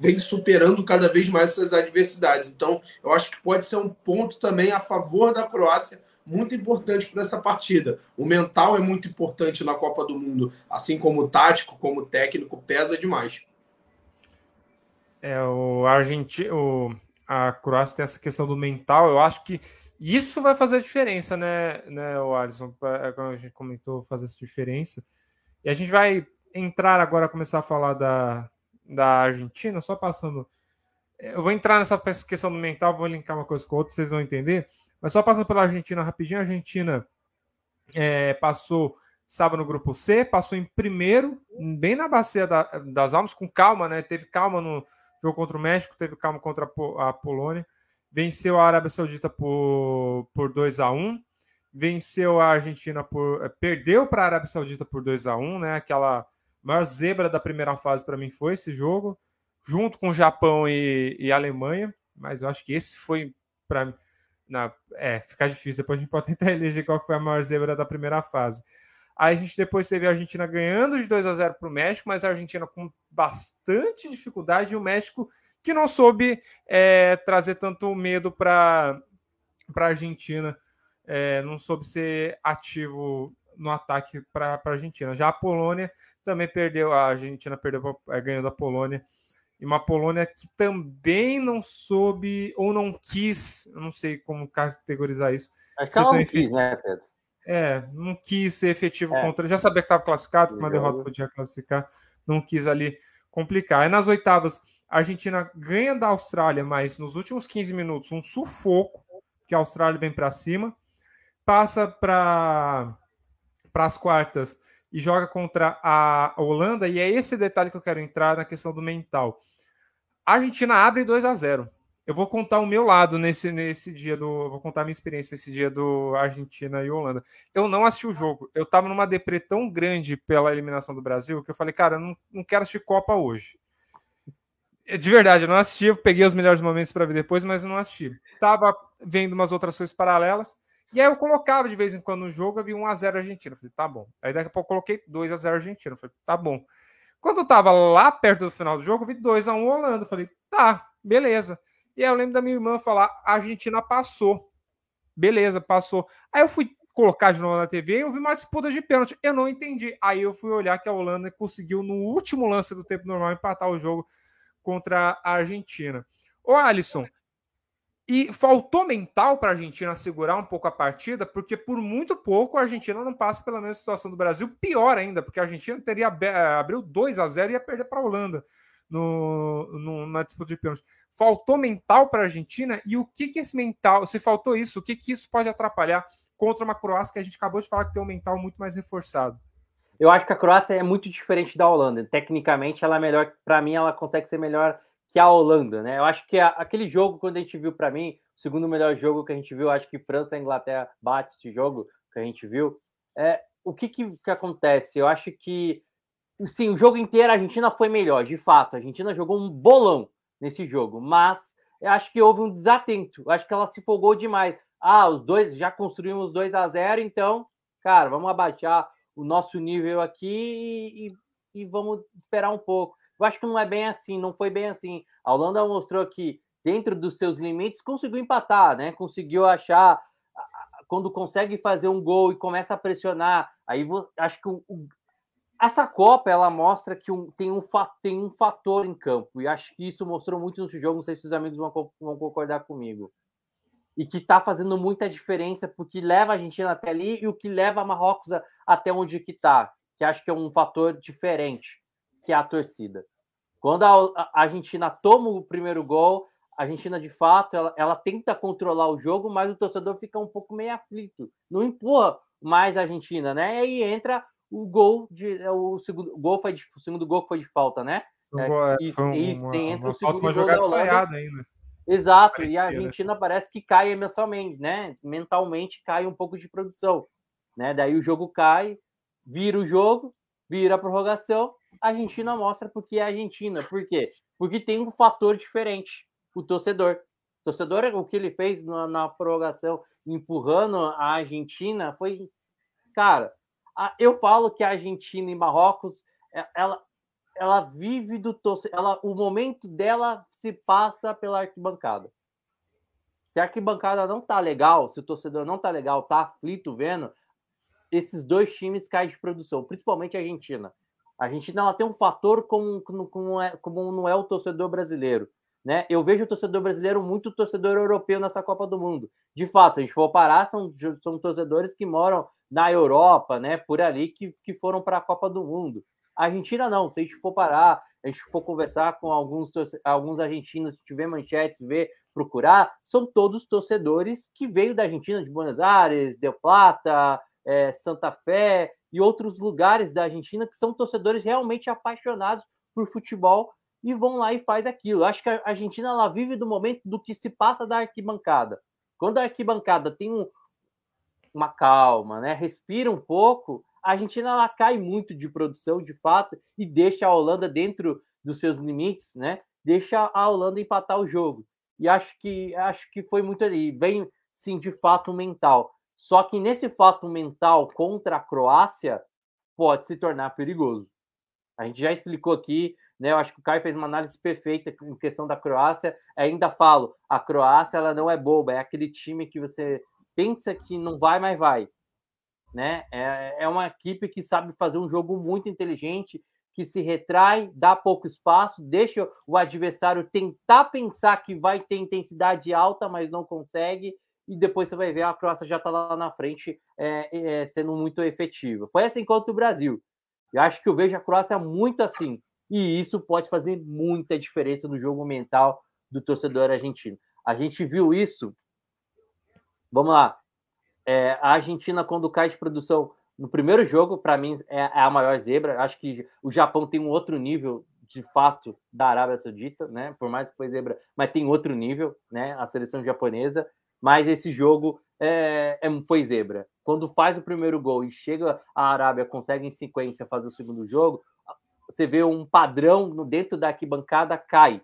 vem superando cada vez mais essas adversidades. Então, eu acho que pode ser um ponto também a favor da Croácia, muito importante para essa partida. O mental é muito importante na Copa do Mundo, assim como o tático, como o técnico, pesa demais. É, o Argentina, o, a Croácia tem essa questão do mental, eu acho que isso vai fazer a diferença, né, né o Alisson? É, como a gente comentou, fazer essa diferença. E a gente vai entrar agora, começar a falar da, da Argentina, só passando. Eu vou entrar nessa questão do mental, vou linkar uma coisa com outra, vocês vão entender. Mas só passando pela Argentina rapidinho, a Argentina é, passou estava no grupo C, passou em primeiro, bem na bacia da, das almas, com calma, né? Teve calma no jogo contra o México, teve calma contra a, a Polônia, venceu a Arábia Saudita por, por 2 a 1 venceu a Argentina por. Eh, perdeu para a Arábia Saudita por 2 a 1 né? Aquela maior zebra da primeira fase para mim foi esse jogo, junto com o Japão e, e Alemanha, mas eu acho que esse foi para é, ficar difícil. Depois a gente pode tentar eleger qual foi a maior zebra da primeira fase. Aí a gente depois teve a Argentina ganhando de 2 a 0 para o México, mas a Argentina com bastante dificuldade e o México que não soube é, trazer tanto medo para a Argentina, é, não soube ser ativo no ataque para a Argentina. Já a Polônia também perdeu, a Argentina perdeu é, ganhando a Polônia e uma Polônia que também não soube ou não quis, não sei como categorizar isso. Acho que ela não quis, né, Pedro? É, não quis ser efetivo é. contra. Já sabia que estava classificado, que uma derrota podia classificar, não quis ali complicar. Aí nas oitavas, a Argentina ganha da Austrália, mas nos últimos 15 minutos, um sufoco, que a Austrália vem para cima, passa para as quartas e joga contra a Holanda, e é esse detalhe que eu quero entrar na questão do mental. A Argentina abre 2 a 0 eu vou contar o meu lado nesse, nesse dia do. Vou contar a minha experiência nesse dia do Argentina e Holanda. Eu não assisti o jogo. Eu tava numa deprê tão grande pela eliminação do Brasil que eu falei, cara, eu não, não quero assistir Copa hoje. É, de verdade, eu não assisti, eu peguei os melhores momentos para ver depois, mas eu não assisti. Tava vendo umas outras coisas paralelas. E aí eu colocava de vez em quando no jogo, eu vi 1x0 Argentina. Falei, tá bom. Aí daqui a pouco eu coloquei 2x0 Argentina. Falei, tá bom. Quando eu tava lá perto do final do jogo, eu vi 2x1 Holanda. Falei, tá, beleza. E aí eu lembro da minha irmã falar: a Argentina passou. Beleza, passou. Aí eu fui colocar de novo na TV e eu vi uma disputa de pênalti. Eu não entendi. Aí eu fui olhar que a Holanda conseguiu, no último lance do tempo normal, empatar o jogo contra a Argentina. Ô, Alisson, e faltou mental para a Argentina segurar um pouco a partida, porque por muito pouco a Argentina não passa pela mesma situação do Brasil. Pior ainda, porque a Argentina teria abriu 2 a 0 e ia perder para a Holanda no, no, na disputa de pênalti. Faltou mental para a Argentina e o que, que esse mental, se faltou isso, o que, que isso pode atrapalhar contra uma Croácia que a gente acabou de falar que tem um mental muito mais reforçado? Eu acho que a Croácia é muito diferente da Holanda. Tecnicamente, ela é melhor. Para mim, ela consegue ser melhor que a Holanda, né? Eu acho que a, aquele jogo, quando a gente viu, para mim, o segundo melhor jogo que a gente viu, acho que França e Inglaterra bate esse jogo que a gente viu. É, o que, que, que acontece? Eu acho que sim, o jogo inteiro a Argentina foi melhor, de fato. A Argentina jogou um bolão nesse jogo, mas eu acho que houve um desatento. Eu acho que ela se folgou demais. Ah, os dois já construímos 2 a 0 então, cara, vamos abaixar o nosso nível aqui e, e, vamos esperar um pouco. Eu acho que não é bem assim, não foi bem assim. A Holanda mostrou que, dentro dos seus limites, conseguiu empatar, né? Conseguiu achar. Quando consegue fazer um gol e começa a pressionar, aí acho que o, essa Copa ela mostra que um, tem, um, tem um fator em campo, e acho que isso mostrou muito no jogo. Não sei se os amigos vão, vão concordar comigo. E que está fazendo muita diferença, porque leva a Argentina até ali e o que leva a Marrocos a, até onde que está, que acho que é um fator diferente, que é a torcida. Quando a, Argentina toma o primeiro gol, a Argentina de fato ela, ela tenta controlar o jogo, mas o torcedor fica um pouco meio aflito, não empurra mais a Argentina, né? E entra o gol de é, o segundo gol foi de, o segundo gol foi de falta, né? É, isso, um, isso uma, tem entre o segundo uma jogada ensaiada ainda. Exato, Parecia, e a né? Argentina né? parece que cai mensalmente, né? Mentalmente cai um pouco de produção, né? Daí o jogo cai, vira o jogo, vira a prorrogação, a Argentina mostra porque é a Argentina. Por quê? Porque tem um fator diferente, o torcedor. O torcedor, o que ele fez na, na prorrogação, empurrando a Argentina, foi, cara, eu falo que a Argentina e Marrocos, é, ela, ela vive do ela o momento dela se passa pela arquibancada. Se a arquibancada não tá legal, se o torcedor não tá legal, tá aflito vendo, esses dois times caem de produção, principalmente a Argentina. A Argentina ela tem um fator como, como, é, como não é o torcedor brasileiro. Né? Eu vejo o torcedor brasileiro muito torcedor europeu nessa Copa do Mundo. De fato, se a gente for parar, são, são torcedores que moram na Europa, né, por ali, que, que foram para a Copa do Mundo. A Argentina não, se a gente for parar, a gente for conversar com alguns, alguns argentinos, se tiver manchetes, ver, procurar, são todos torcedores que veio da Argentina, de Buenos Aires, Del Plata, é, Santa Fé, e outros lugares da Argentina que são torcedores realmente apaixonados por futebol e vão lá e faz aquilo. Acho que a Argentina ela vive do momento do que se passa da arquibancada. Quando a arquibancada tem um, uma calma, né, respira um pouco, a Argentina ela cai muito de produção, de fato, e deixa a Holanda dentro dos seus limites, né? Deixa a Holanda empatar o jogo. E acho que acho que foi muito ali, bem sim de fato mental. Só que nesse fato mental contra a Croácia pode se tornar perigoso. A gente já explicou aqui, né? Eu acho que o Caio fez uma análise perfeita em questão da Croácia. Ainda falo, a Croácia ela não é boba, é aquele time que você pensa que não vai, mas vai. Né? É, é uma equipe que sabe fazer um jogo muito inteligente, que se retrai, dá pouco espaço, deixa o adversário tentar pensar que vai ter intensidade alta, mas não consegue, e depois você vai ver a Croácia já está lá na frente é, é, sendo muito efetiva. Foi assim contra o Brasil. Eu acho que eu vejo a Croácia muito assim, e isso pode fazer muita diferença no jogo mental do torcedor argentino. A gente viu isso. Vamos lá. É, a Argentina, quando cai de produção no primeiro jogo, para mim, é, é, a maior zebra. Acho que o Japão tem um outro nível, de fato, da Arábia Saudita, né? Por mais que foi zebra, mas tem outro nível, né? A seleção japonesa. Mas esse jogo é, é, foi zebra. Quando faz o primeiro gol e chega a Arábia, consegue em sequência fazer o segundo jogo, você vê um padrão dentro da arquibancada cai.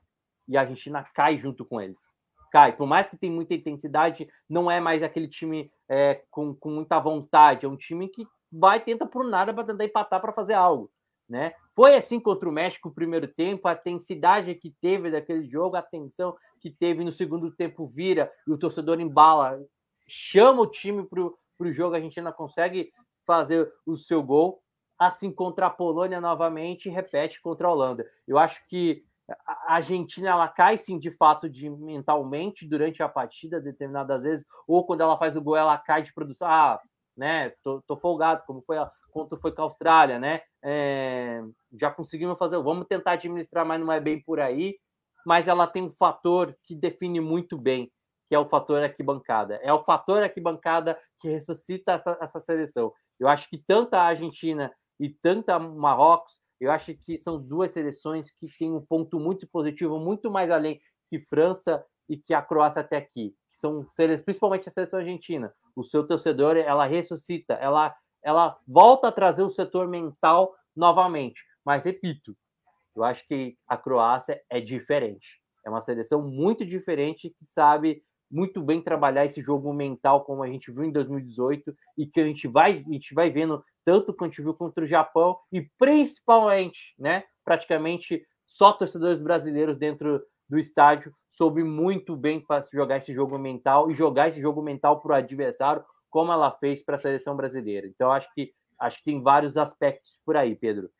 E a Argentina cai junto com eles cai. Por mais que tenha muita intensidade, não é mais aquele time é, com, com muita vontade. É um time que vai tenta por nada para tentar empatar para fazer algo. Né? Foi assim contra o México no primeiro tempo, a intensidade que teve daquele jogo, a tensão que teve no segundo tempo vira e o torcedor embala, chama o time para o jogo, a gente ainda consegue fazer o seu gol. Assim contra a Polônia novamente, repete contra a Holanda. Eu acho que a Argentina ela cai sim de fato de mentalmente durante a partida, determinadas vezes, ou quando ela faz o gol, ela cai de produção. Ah, né? Tô, tô folgado, como foi a, quanto foi com a Austrália, né? É, já conseguimos fazer, vamos tentar administrar, mas não é bem por aí. Mas ela tem um fator que define muito bem, que é o fator arquibancada. É o fator arquibancada que ressuscita essa, essa seleção. Eu acho que tanto a Argentina e tanto a Marrocos eu acho que são duas seleções que têm um ponto muito positivo, muito mais além que França e que a Croácia até aqui. São principalmente a seleção argentina. O seu torcedor, ela ressuscita, ela, ela volta a trazer o setor mental novamente. Mas repito, eu acho que a Croácia é diferente. É uma seleção muito diferente que sabe muito bem trabalhar esse jogo mental, como a gente viu em 2018, e que a gente vai, a gente vai vendo tanto quanto a gente viu contra o Japão, e principalmente, né, praticamente só torcedores brasileiros dentro do estádio soube muito bem para jogar esse jogo mental e jogar esse jogo mental para o adversário, como ela fez para a seleção brasileira. Então, acho que acho que tem vários aspectos por aí, Pedro.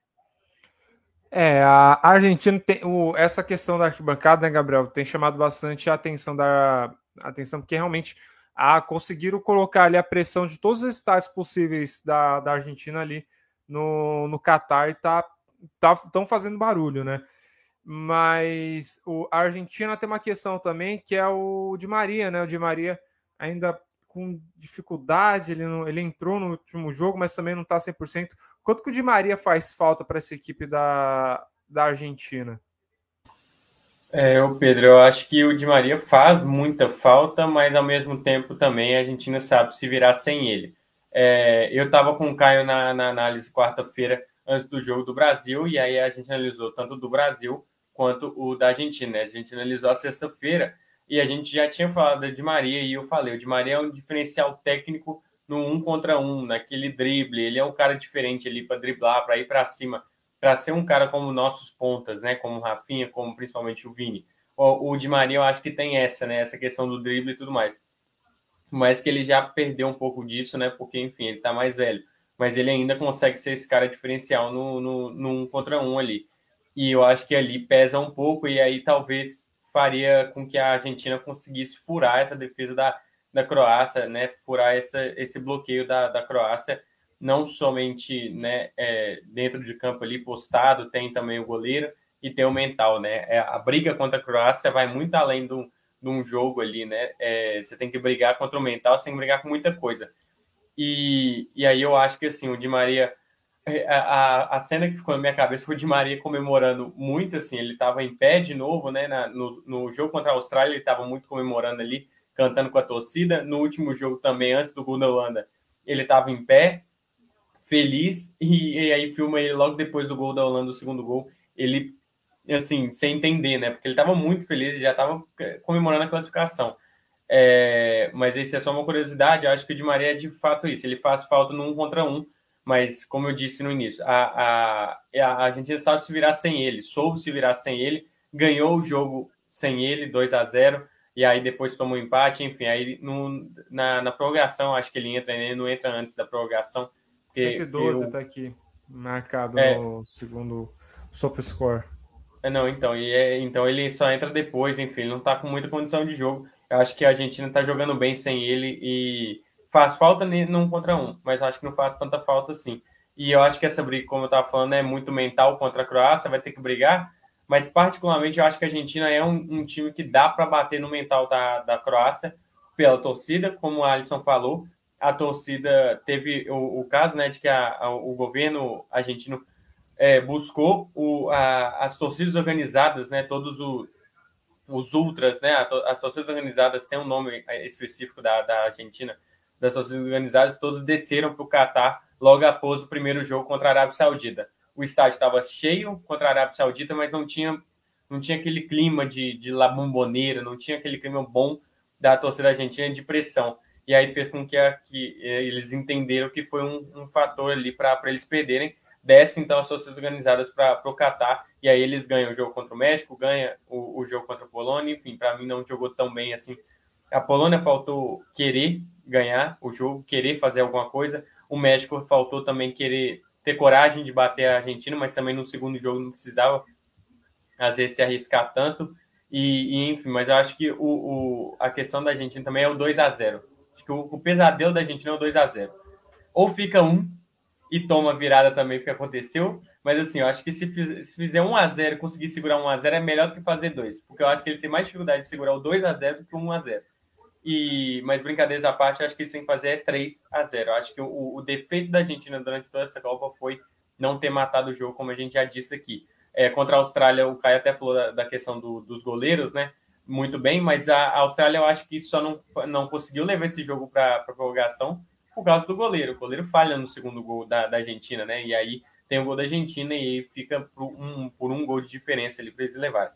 É, a Argentina tem o, essa questão da arquibancada, né, Gabriel, tem chamado bastante a atenção da atenção, porque realmente a, conseguiram colocar ali a pressão de todos os estádios possíveis da, da Argentina ali no, no Catar e tá, tá, tão fazendo barulho, né? Mas o, a Argentina tem uma questão também que é o de Maria, né? O de Maria ainda com dificuldade, ele, não, ele entrou no último jogo, mas também não está 100%. Quanto que o de Maria faz falta para essa equipe da, da Argentina? É, o Pedro, eu acho que o Di Maria faz muita falta, mas ao mesmo tempo também a Argentina sabe se virar sem ele. É, eu estava com o Caio na, na análise quarta-feira antes do jogo do Brasil, e aí a gente analisou tanto do Brasil quanto o da Argentina. A gente analisou a sexta-feira e a gente já tinha falado de Maria e eu falei, o Di Maria é um diferencial técnico no um contra um, naquele drible. Ele é um cara diferente ali para driblar, para ir para cima para ser um cara como nossos pontas, né? Como o Rafinha, como principalmente o Vini. O, o Di Maria, eu acho que tem essa, né? Essa questão do drible e tudo mais. Mas que ele já perdeu um pouco disso, né? Porque, enfim, ele tá mais velho. Mas ele ainda consegue ser esse cara diferencial no, no, no um contra um ali. E eu acho que ali pesa um pouco, e aí talvez faria com que a Argentina conseguisse furar essa defesa da, da Croácia, né? Furar essa, esse bloqueio da, da Croácia não somente né, é, dentro de campo ali postado, tem também o goleiro e tem o mental, né? É, a briga contra a Croácia vai muito além de um jogo ali, né? É, você tem que brigar contra o mental, você tem que brigar com muita coisa. E, e aí eu acho que assim, o Di Maria. É, a, a cena que ficou na minha cabeça foi Di Maria comemorando muito, assim, ele estava em pé de novo, né? Na, no, no jogo contra a Austrália, ele estava muito comemorando ali, cantando com a torcida. No último jogo também, antes do gol da Holanda, ele estava em pé, feliz, e, e, aí filma ele logo depois do gol da Holanda, o segundo gol, ele, assim, sem entender, né? Porque ele estava muito feliz, já estava comemorando a classificação. É, mas isso é só uma curiosidade. Eu acho que o Di Maria é de fato isso. Ele faz falta no um contra um, mas como eu disse no início, a, a, a Argentina sabe se virar sem ele, soube se virar sem ele, ganhou o jogo sem ele, 2 a 0 e aí depois tomou um empate. Enfim, aí no, na, na prorrogação, acho que ele entra, ele não entra antes da prorrogação. 112 está aqui marcado é, no segundo SofaScore. É, não, então, e é, então ele só entra depois, enfim, ele não está com muita condição de jogo. Eu acho que a Argentina está jogando bem sem ele e faz falta num contra um, mas acho que não faz tanta falta assim. E eu acho que essa briga, como eu estava falando, é muito mental contra a Croácia, vai ter que brigar, mas particularmente eu acho que a Argentina é um, um time que dá para bater no mental da, da Croácia pela torcida, como o Alisson falou. A torcida teve o, o caso né, de que a, a, o governo argentino é, buscou o, a, as torcidas organizadas, né, todos o, os ultras, né? As torcidas organizadas têm um nome específico da, da Argentina, das torcidas organizadas, todos desceram para o Catar logo após o primeiro jogo contra a Arábia Saudita. O estádio estava cheio contra a Arábia Saudita, mas não tinha, não tinha aquele clima de, de la bomboneira, não tinha aquele clima bom da torcida argentina de pressão. E aí fez com que, a, que eh, eles entenderam que foi um, um fator ali para eles perderem desce então as torcidas organizadas para o Catar e aí eles ganham o jogo contra o México, ganha o, o jogo contra a Polônia, enfim, para mim não jogou tão bem assim. A Polônia faltou querer ganhar o jogo, querer fazer alguma coisa. O México faltou também querer ter coragem de bater a Argentina, mas também no segundo jogo não precisava às vezes se arriscar tanto. E, e enfim, mas eu acho que o, o, a questão da Argentina também é o 2 a 0 Acho que o, o pesadelo da Argentina é o 2 a 0 Ou fica um e toma virada também, o que aconteceu. Mas assim, eu acho que se, fiz, se fizer 1x0 conseguir segurar 1x0 é melhor do que fazer 2. Porque eu acho que eles têm mais dificuldade de segurar o 2x0 do que o 1x0. E, mas brincadeiras à parte, acho que eles têm que fazer é 3x0. Eu acho que o, o, defeito da Argentina durante toda essa Copa foi não ter matado o jogo, como a gente já disse aqui. É, contra a Austrália, o Caio até falou da, da questão do, dos goleiros, né? Muito bem, mas a, a Austrália eu acho que só não, não conseguiu levar esse jogo para a prorrogação por causa do goleiro. O goleiro falha no segundo gol da, da Argentina, né? E aí tem o gol da Argentina e fica por um, por um gol de diferença ali para eles levarem.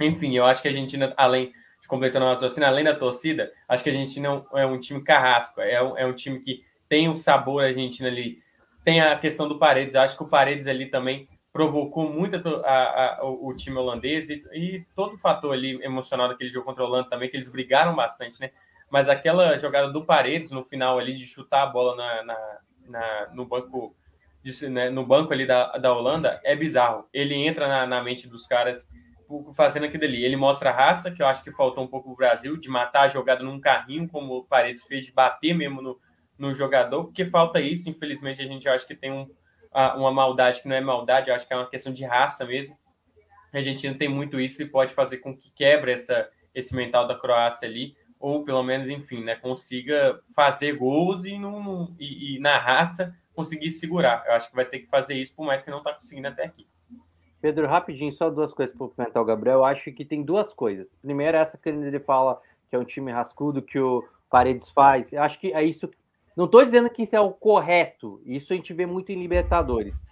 Enfim, eu acho que a Argentina, além completando a torcida, além da torcida, acho que a Argentina é um time carrasco, é um, é um time que tem o sabor argentino ali. Tem a questão do Paredes, acho que o Paredes ali também provocou muito a, a, o time holandês e, e, todo o fator ali emocional daquele jogo contra a Holanda também, que eles brigaram bastante, né? mas aquela jogada do Paredes no final ali de chutar a bola na, na, na no banco de, né, no banco ali da, da Holanda é bizarro. Ele entra na, na, mente dos caras fazendo aquilo ali. Ele mostra a raça, que eu acho que faltou um pouco o Brasil, de matar a jogada num carrinho, como o Paredes fez, de bater mesmo no, no jogador, porque falta isso. Infelizmente, a gente acha que tem um, uma maldade que não é maldade, eu acho que é uma questão de raça mesmo. A Argentina tem muito isso e pode fazer com que quebre essa, esse mental da Croácia ali ou pelo menos, enfim, né, consiga fazer gols e, não, e, e, na raça conseguir segurar. Eu acho que vai ter que fazer isso, por mais que não está conseguindo até aqui. Pedro, rapidinho, só duas coisas para comentar o Gabriel. Eu acho que tem duas coisas. Primeiro, essa que ele fala que é um time rascudo, que o Paredes faz. Eu acho que é isso. Não estou dizendo que isso é o correto. Isso a gente vê muito em Libertadores.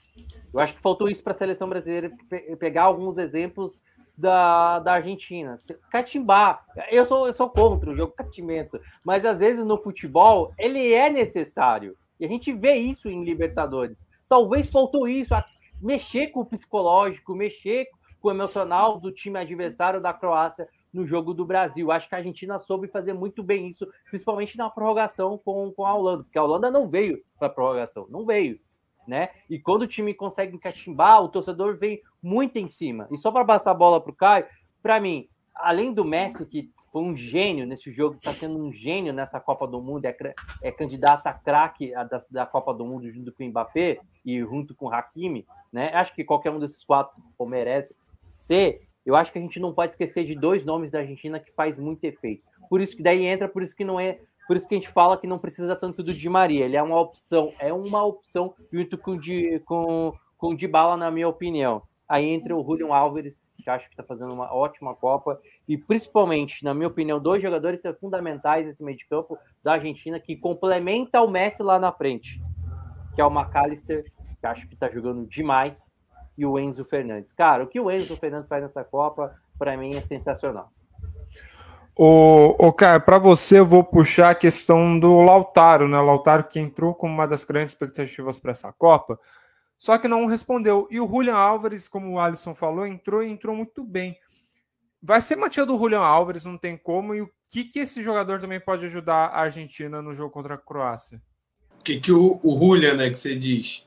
Eu acho que faltou isso para a seleção brasileira pegar alguns exemplos da, da Argentina. Catimbar, eu sou, eu sou contra o jogo catimento, mas às vezes no futebol ele é necessário. E a gente vê isso em Libertadores. Talvez faltou isso, mexer com o psicológico, mexer com o emocional do time adversário da Croácia no jogo do Brasil. Acho que a Argentina soube fazer muito bem isso, principalmente na prorrogação com, com a Holanda, porque a Holanda não veio para a prorrogação, não veio né? E quando o time consegue encachimbar, o torcedor vem muito em cima. E só para passar a bola para o Caio, para mim, além do Messi, que foi um gênio nesse jogo, está sendo um gênio nessa Copa do Mundo, é, é candidato a craque da, da, Copa do Mundo junto com o Mbappé e junto com o Hakimi, né? Acho que qualquer um desses quatro merece ser. Eu acho que a gente não pode esquecer de dois nomes da Argentina que faz muito efeito. Por isso que daí entra, por isso que não é Por isso que a gente fala que não precisa tanto do Di Maria. Ele é uma opção, é uma opção junto com o com, com o na minha opinião. Aí entra o Julian Álvares, que acho que está fazendo uma ótima Copa, e principalmente, na minha opinião, dois jogadores são fundamentais nesse meio de campo da Argentina, que complementa o Messi lá na frente, que é o McAllister, que acho que está jogando demais, e o Enzo Fernandes. Cara, o que o Enzo Fernandes faz nessa Copa, para mim, é sensacional. O, o cara, para você eu vou puxar a questão do Lautaro, né? Lautaro que entrou como uma das grandes expectativas para essa Copa, só que não respondeu. E o Julian Álvares, como o Alisson falou, entrou e entrou muito bem. Vai ser mantido o Julian Álvares, não tem como. E o que, que esse jogador também pode ajudar a Argentina no jogo contra a Croácia? O que, que o, o Julian, né, que você diz?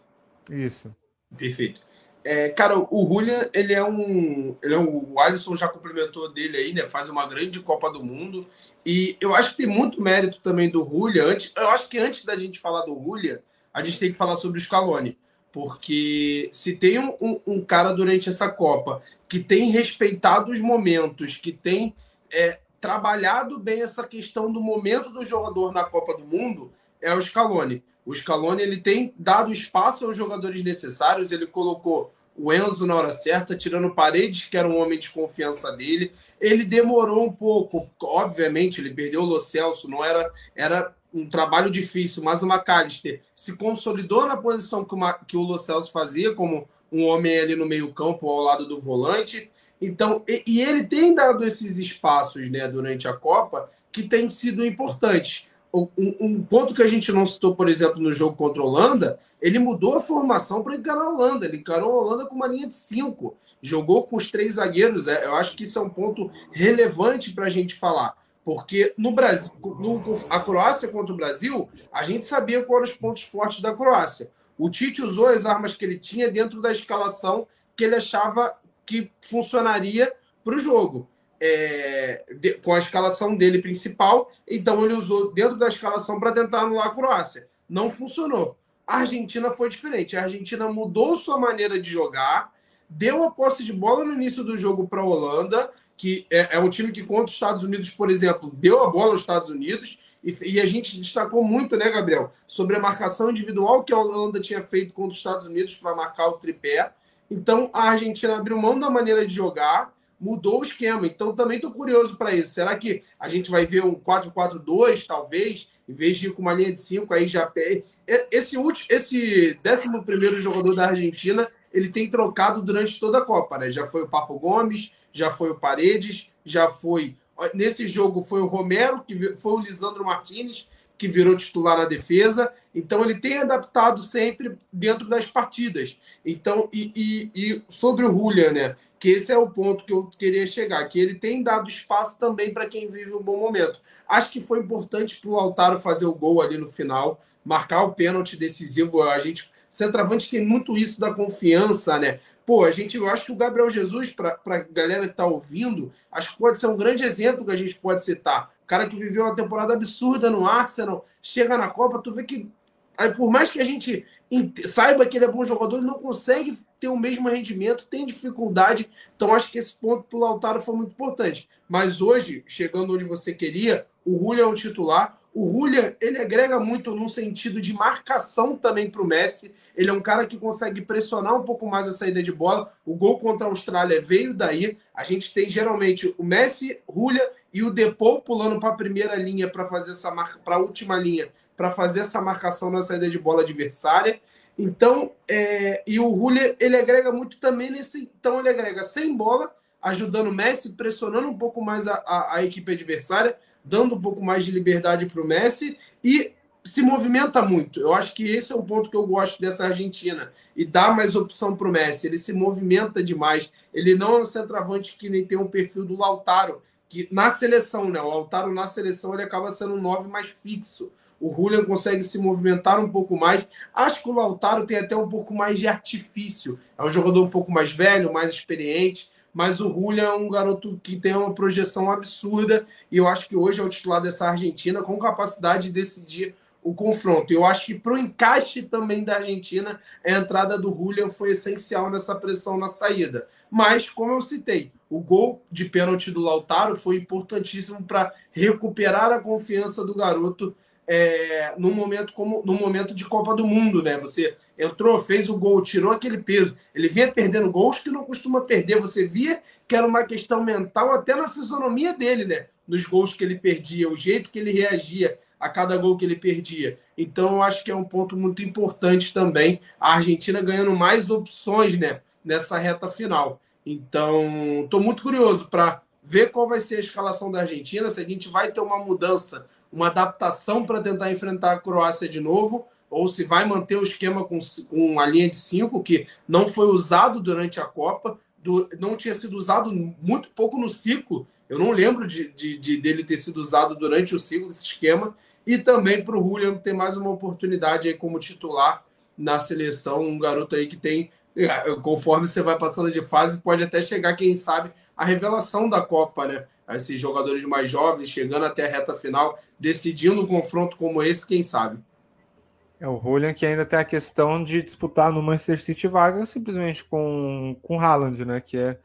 Isso. Perfeito. É, cara, o Julian, ele é um. Ele é um, o Alisson já cumprimentou dele aí, né? Faz uma grande Copa do Mundo. E eu acho que tem muito mérito também do Julian. Antes, eu acho que antes da gente falar do Julian, a gente tem que falar sobre o Scaloni. Porque se tem um, um, cara durante essa Copa que tem respeitado os momentos, que tem é, trabalhado bem essa questão do momento do jogador na Copa do Mundo, é o Scaloni. O Scaloni ele tem dado espaço aos jogadores necessários, ele colocou o Enzo na hora certa, tirando Paredes, que era um homem de confiança dele. Ele demorou um pouco, obviamente, ele perdeu o Lo Celso, não era, era um trabalho difícil, mas o McAllister se consolidou na posição que, uma, que o Lo Celso fazia, como um homem ali no meio-campo, ao lado do volante. Então, e, e, ele tem dado esses espaços né, durante a Copa que tem sido importantes um, um, ponto que a gente não citou, por exemplo, no jogo contra a Holanda, ele mudou a formação para encarar a Holanda. Ele encarou a Holanda com uma linha de cinco, jogou com os três zagueiros. É, eu acho que isso é um ponto relevante para a gente falar. Porque no Brasil, no, a Croácia contra o Brasil, a gente sabia quais eram os pontos fortes da Croácia. O Tite usou as armas que ele tinha dentro da escalação que ele achava que funcionaria para o jogo é, de, com a escalação dele principal, então ele usou dentro da escalação para tentar anular a Croácia. Não funcionou. A Argentina foi diferente. A Argentina mudou sua maneira de jogar, deu a posse de bola no início do jogo para a Holanda, que é, é, um time que contra os Estados Unidos, por exemplo, deu a bola aos Estados Unidos. E, e, a gente destacou muito, né, Gabriel, sobre a marcação individual que a Holanda tinha feito contra os Estados Unidos para marcar o tripé. Então a Argentina abriu mão da maneira de jogar, mudou o esquema. Então também estou curioso para isso. Será que a gente vai ver um 4-4-2, talvez, em vez de ir com uma linha de 5, aí já. Esse último, esse 11 jogador da Argentina, ele tem trocado durante toda a Copa, né? Já foi o Papo Gomes, já foi o Paredes, já foi. Nesse jogo foi o Romero, que foi o Lisandro Martinez, que virou titular na defesa. Então ele tem adaptado sempre dentro das partidas. Então, e, e, e sobre o Julian, né? que esse é o ponto que eu queria chegar, que ele tem dado espaço também para quem vive um bom momento. Acho que foi importante para o Altaro fazer o gol ali no final, marcar o pênalti decisivo. A gente, centroavante tem muito isso da confiança, né? Pô, a gente, eu acho que o Gabriel Jesus, para a galera que está ouvindo, acho que pode ser um grande exemplo que a gente pode citar. O cara que viveu uma temporada absurda no Arsenal, chega na Copa, tu vê que Aí, por mais que a gente saiba que ele é bom jogador, ele não consegue ter o mesmo rendimento, tem dificuldade. Então, acho que esse ponto para o Lautaro foi muito importante. Mas hoje, chegando onde você queria, o Julian é um titular. O Julian, ele agrega muito no sentido de marcação também para o Messi. Ele é um cara que consegue pressionar um pouco mais a saída de bola. O gol contra a Austrália veio daí. A gente tem geralmente o Messi, Julian e o Depou pulando para a primeira linha para fazer essa marca, para a última linha para fazer essa marcação na saída de bola adversária. Então, é, e o Julia, ele agrega muito também nesse. Então, ele agrega sem bola, ajudando o Messi, pressionando um pouco mais a, a, a equipe adversária, dando um pouco mais de liberdade para o Messi e se movimenta muito. Eu acho que esse é um ponto que eu gosto dessa Argentina. E dá mais opção para o Messi. Ele se movimenta demais. Ele não é um centroavante que nem tem um perfil do Lautaro, que na seleção, né? O Lautaro na seleção ele acaba sendo um 9 mais fixo. O Julian consegue se movimentar um pouco mais. Acho que o Lautaro tem até um pouco mais de artifício. É um jogador um pouco mais velho, mais experiente. Mas o Julian é um garoto que tem uma projeção absurda. E eu acho que hoje é o titular dessa Argentina com capacidade de decidir o confronto. Eu acho que para o encaixe também da Argentina, a entrada do Julian foi essencial nessa pressão na saída. Mas, como eu citei, o gol de pênalti do Lautaro foi importantíssimo para recuperar a confiança do garoto é, num momento como no momento de Copa do Mundo, né? Você entrou, fez o gol, tirou aquele peso. Ele vinha perdendo gols que não costuma perder. Você via que era uma questão mental até na fisionomia dele, né? Nos gols que ele perdia, o jeito que ele reagia a cada gol que ele perdia. Então, eu acho que é um ponto muito importante também. A Argentina ganhando mais opções, né? Nessa reta final. Então, estou muito curioso para ver qual vai ser a escalação da Argentina, se a gente vai ter uma mudança uma adaptação para tentar enfrentar a Croácia de novo, ou se vai manter o esquema com, com a linha de cinco, que não foi usado durante a Copa, do, não tinha sido usado muito pouco no ciclo. Eu não lembro de, de, de dele ter sido usado durante o ciclo desse esquema. E também para o Julian ter mais uma oportunidade aí como titular na seleção, um garoto aí que tem, conforme você vai passando de fase, pode até chegar, quem sabe, a revelação da Copa, né? Esses jogadores mais jovens chegando até a reta final, decidindo um confronto como esse, quem sabe. É o Julian que ainda tem a questão de disputar no Manchester City vaga simplesmente com com Haaland, né? Que é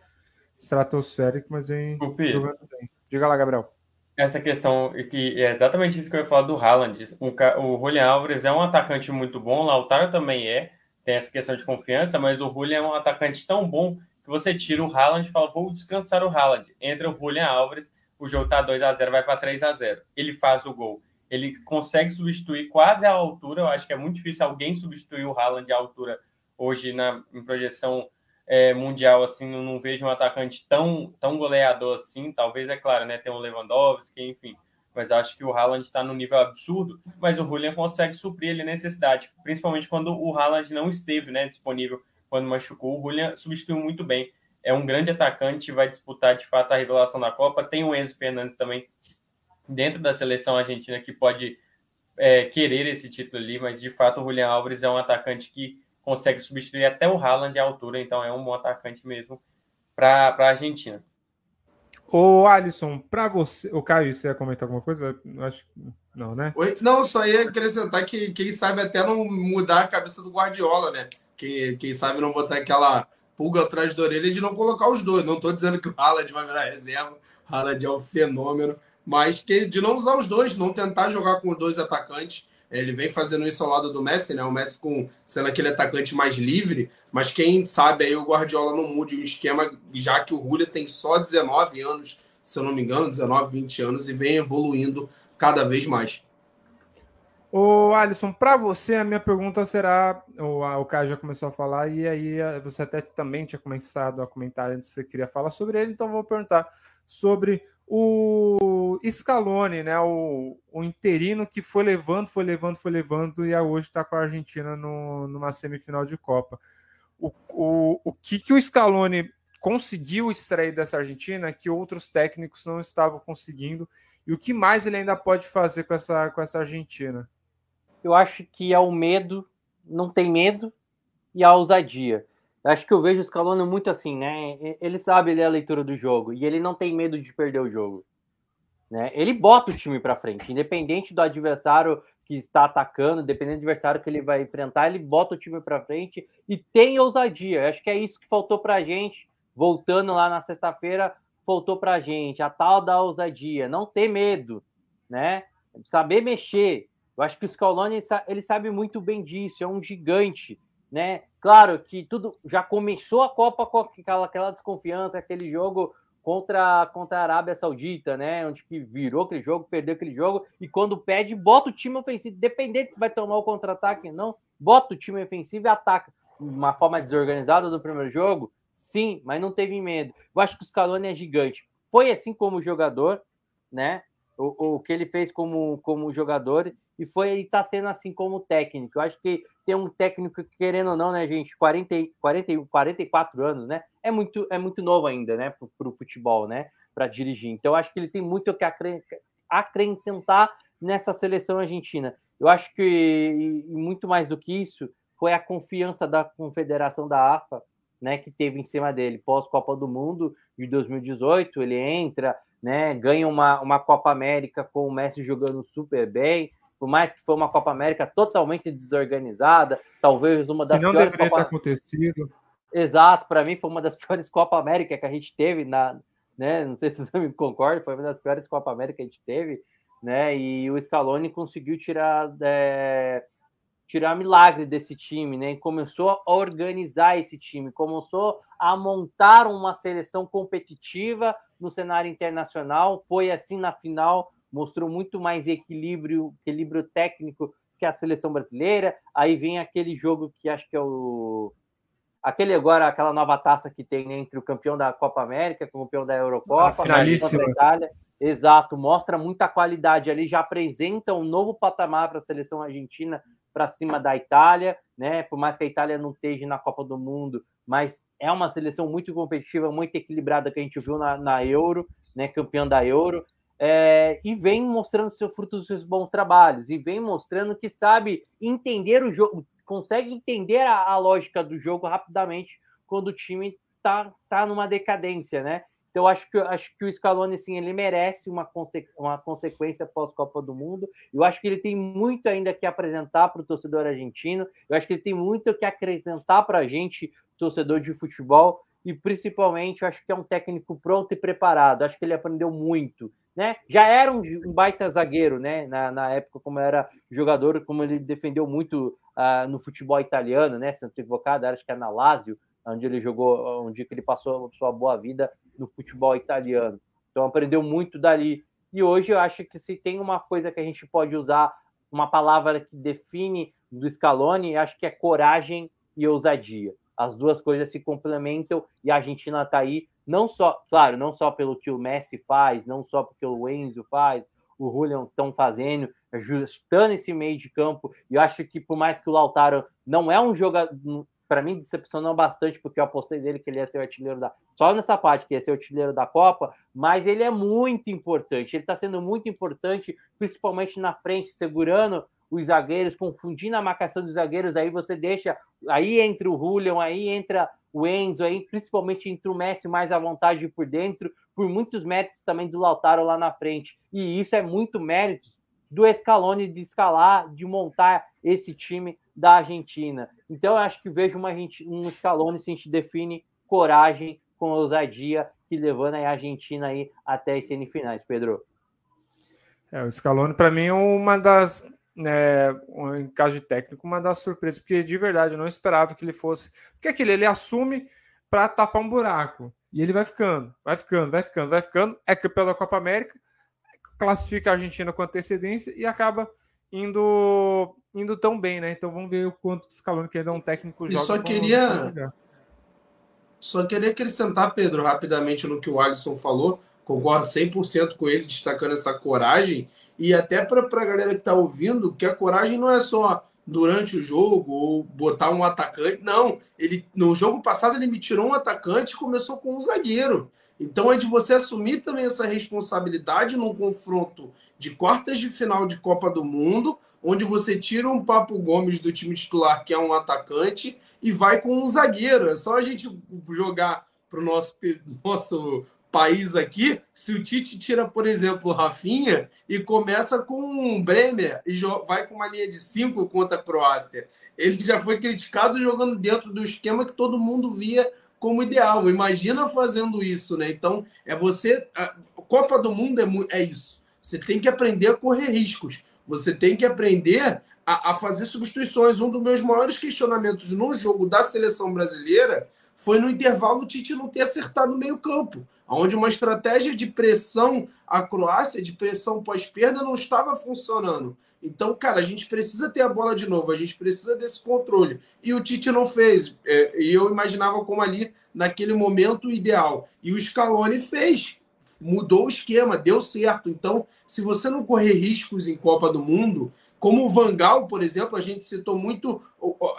estratosférico, mas vem jogando bem. Diga lá, Gabriel. Essa questão, que é exatamente isso que eu ia falar do Haaland. O, o Julian Alves é um atacante muito bom, o Lautaro também é, tem essa questão de confiança, mas o Julian é um atacante tão bom que você tira o Haaland e fala, vou descansar o Haaland. Entra o Julian Alves, o jogo tá 2 a 0 vai para 3 a 0 Ele faz o gol. Ele consegue substituir quase a altura. Eu acho que é muito difícil alguém substituir o Haaland à altura hoje na em projeção é, mundial. Assim, eu não vejo um atacante tão, tão goleador assim. Talvez, é claro, né? Tem o Lewandowski, enfim. Mas acho que o Haaland está no nível absurdo. Mas o Julian consegue suprir ele necessidade, principalmente quando o Haaland não esteve né, disponível quando machucou. O Julian substituiu muito bem. É um grande atacante, vai disputar de fato a revelação da Copa. Tem o Enzo Fernandes também dentro da seleção argentina que pode é, querer esse título ali, mas de fato o Julian Alves é um atacante que consegue substituir até o Haaland à altura, então é um bom atacante mesmo para a Argentina. Ô Alisson, para você, o Caio, você ia comentar alguma coisa? Acho não, né? Oi? Não, só ia acrescentar que quem sabe até não mudar a cabeça do Guardiola, né? Quem, quem sabe não botar aquela pulga atrás da orelha de não colocar os dois. Não estou dizendo que o Haaland vai virar reserva, o Haaland é um fenômeno, mas que de não usar os dois, não tentar jogar com os dois atacantes. Ele vem fazendo isso ao lado do Messi, né? O Messi com sendo aquele atacante mais livre, mas quem sabe aí o Guardiola não mude o esquema, já que o Julia tem só 19 anos, se eu não me engano, 19, 20 anos e vem evoluindo cada vez mais. Ô, Alisson, para você, a minha pergunta será: o, o Caio já começou a falar, e aí você até também tinha começado a comentar antes que você queria falar sobre ele, então vou perguntar sobre o Scaloni, né? O, o interino que foi levando, foi levando, foi levando, e hoje está com a Argentina no, numa semifinal de Copa. O, o, o que, que o Scaloni conseguiu extrair dessa Argentina que outros técnicos não estavam conseguindo, e o que mais ele ainda pode fazer com essa, com essa Argentina? Eu acho que é o medo, não tem medo, e a ousadia. Eu acho que eu vejo o Scaloni muito assim, né? Ele sabe ler a leitura do jogo e ele não tem medo de perder o jogo. Né? Ele bota o time para frente, independente do adversário que está atacando, independente do adversário que ele vai enfrentar, ele bota o time para frente e tem ousadia. Eu acho que é isso que faltou para a gente. Voltando lá na sexta-feira, faltou para a gente a tal da ousadia, não ter medo, né? Saber mexer, eu acho que o Scaloni ele sabe muito bem disso, é um gigante, né? Claro que tudo já começou a Copa com aquela, aquela desconfiança, aquele jogo contra, contra a Arábia Saudita, né? Onde que virou aquele jogo, perdeu aquele jogo, e quando pede, bota o time ofensivo, dependente se vai tomar o contra-ataque ou não, bota o time ofensivo e ataca. Uma forma desorganizada do primeiro jogo, sim, mas não teve medo. Eu acho que o Scaloni é gigante. Foi assim como jogador, né? O, o que ele fez como, como jogador e foi está sendo assim como técnico. Eu acho que tem um técnico que, querendo ou não, né, gente, 40, 40, 44 anos, né? É muito, é muito novo ainda, né, para o futebol, né? Para dirigir. Então, acho que ele tem muito o que acrescentar nessa seleção argentina. Eu acho que, e muito mais do que isso, foi a confiança da confederação da AFA, né, que teve em cima dele. Pós-Copa do Mundo de 2018, ele entra, né, ganha uma, uma Copa América com o Messi jogando super bem, por mais que foi uma Copa América totalmente desorganizada, talvez uma das que não piores deveria Copa... ter acontecido. Exato, para mim foi uma das piores Copa América que a gente teve na, né? Não sei se você me concorda, foi uma das piores Copa América que a gente teve, né? E o Scaloni conseguiu tirar é, tirar milagre desse time, né? Começou a organizar esse time, começou a montar uma seleção competitiva no cenário internacional. Foi assim na final, mostrou muito mais equilíbrio, equilíbrio técnico que a seleção brasileira. Aí vem aquele jogo que acho que é o aquele agora, aquela nova taça que tem entre o campeão da Copa América o campeão da Eurocopa, a finalíssima. Itália. Exato, mostra muita qualidade ali, já apresenta um novo patamar para a seleção argentina para cima da Itália, né? Por mais que a Itália não esteja na Copa do Mundo, mas é uma seleção muito competitiva, muito equilibrada que a gente viu na, na Euro, né? Campeã da Euro. É, e vem mostrando seu fruto dos seus bons trabalhos, e vem mostrando que sabe entender o jogo, consegue entender a, a lógica do jogo rapidamente quando o time tá, tá numa decadência, né? Então, acho que, acho que o Scaloni, sim, ele merece uma, conse uma consequência pós-Copa do Mundo. Eu acho que ele tem muito ainda que apresentar para o torcedor argentino. Eu acho que ele tem muito que acrescentar para a gente, torcedor de futebol. E, principalmente, eu acho que é um técnico pronto e preparado. Acho que ele aprendeu muito. Né? Já era um, um baita zagueiro, né? Na, na, época, como era jogador, como ele defendeu muito uh, no futebol italiano, né? Sendo equivocado, acho que é na Lazio, onde ele jogou, onde ele passou sua boa vida no futebol italiano. Então aprendeu muito dali. E hoje eu acho que se tem uma coisa que a gente pode usar, uma palavra que define do Scaloni, acho que é coragem e ousadia. As duas coisas se complementam e a Argentina está aí, não só, claro, não só pelo que o Messi faz, não só porque o Enzo faz, o Julian estão fazendo, ajustando esse meio de campo. E eu acho que por mais que o Lautaro não é um jogador, para mim decepcionou bastante porque eu apostei dele que ele ia ser o artilheiro da só nessa parte que ia ser o artilheiro da Copa, mas ele é muito importante. Ele está sendo muito importante, principalmente na frente, segurando os zagueiros, confundindo a marcação dos zagueiros. Aí você deixa aí entre o Julian, aí entra o Enzo, aí principalmente entre o Messi mais à vontade por dentro, por muitos méritos também do Lautaro lá na frente. E isso é muito méritos do Scaloni de escalar, de montar esse time da Argentina. Então, eu acho que vejo uma, um Scaloni se a gente define coragem com ousadia que levando a Argentina aí até as semifinais, Pedro. É, o Scaloni, para mim, é uma das, né, em caso de técnico, uma das surpresas, porque de verdade eu não esperava que ele fosse. Porque aquele ele assume para tapar um buraco. E ele vai ficando, vai ficando, vai ficando, vai ficando. É campeão da Copa América, classifica a Argentina com antecedência e acaba indo indo tão bem, né? Então vamos ver o quanto o Scaloni, que ainda é um técnico joga. E só queria só queria acrescentar, Pedro, rapidamente no que o Alisson falou. Concordo 100% com ele, destacando essa coragem. E até para a galera que está ouvindo, que a coragem não é só durante o jogo ou botar um atacante. Não, ele no jogo passado ele me tirou um atacante e começou com um zagueiro. Então é de você assumir também essa responsabilidade num confronto de quartas de final de Copa do Mundo, onde você tira um Papo Gomes do time titular, que é um atacante, e vai com um zagueiro. É só a gente jogar para o nosso, nosso país aqui, se o Tite tira, por exemplo, o Rafinha e começa com um Bremer e vai com uma linha de cinco contra a Croácia. Ele já foi criticado jogando dentro do esquema que todo mundo via como ideal. Imagina fazendo isso, né? Então, é você. A Copa do Mundo é, é isso. Você tem que aprender a correr riscos. Você tem que aprender a, a fazer substituições. Um dos meus maiores questionamentos no jogo da seleção brasileira foi no intervalo o Tite não ter acertado o meio-campo, onde uma estratégia de pressão à Croácia, de pressão pós-perda, não estava funcionando. Então, cara, a gente precisa ter a bola de novo, a gente precisa desse controle. E o Tite não fez. É, e eu imaginava como ali, naquele momento, ideal. E o Scaloni fez. Mudou o esquema, deu certo. Então, se você não correr riscos em Copa do Mundo, como o Vangal, por exemplo, a gente citou muito,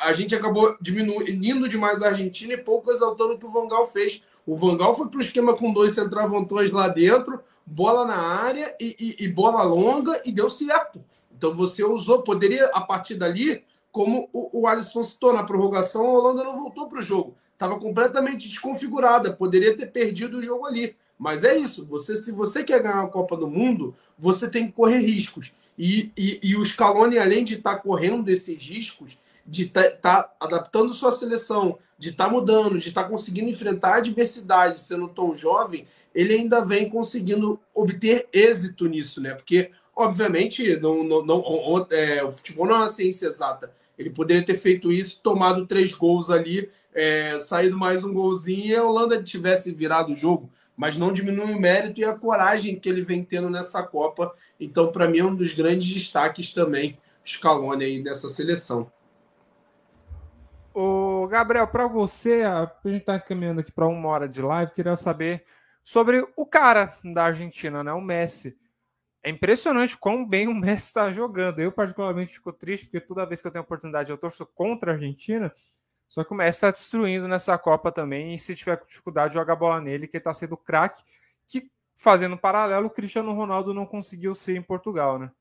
a gente acabou diminuindo demais a Argentina e pouco exaltando o que o Vangal fez. O Vangal foi para o esquema com dois centravantões lá dentro, bola na área e, e, e bola longa e deu certo. Então você usou, poderia a partir dali, como o, o Alisson citou, na prorrogação a Holanda não voltou para o jogo. Estava completamente desconfigurada, poderia ter perdido o jogo ali. Mas é isso, você se você quer ganhar a Copa do Mundo, você tem que correr riscos. E, e, e o Scaloni, além de estar tá correndo esses riscos, de estar tá, tá adaptando sua seleção, de estar tá mudando, de estar tá conseguindo enfrentar a adversidade sendo tão jovem, ele ainda vem conseguindo obter êxito nisso, né? Porque, obviamente, não, não, não é, o futebol não é uma ciência exata. Ele poderia ter feito isso, tomado três gols ali, é, saído mais um golzinho e a Holanda tivesse virado o jogo. Mas não diminui o mérito e a coragem que ele vem tendo nessa Copa. Então, para mim, é um dos grandes destaques também, Scaloni aí dessa seleção. O Gabriel, para você, a gente está caminhando aqui para uma hora de live, queria saber sobre o cara da Argentina, né? O Messi. É impressionante quão bem o Messi está jogando. Eu, particularmente, fico triste, porque toda vez que eu tenho oportunidade eu torço contra a Argentina. Só que o Messi está destruindo nessa Copa também. E se tiver dificuldade, joga a bola nele, que está sendo craque. Que, fazendo paralelo, o Cristiano Ronaldo não conseguiu ser em Portugal, né?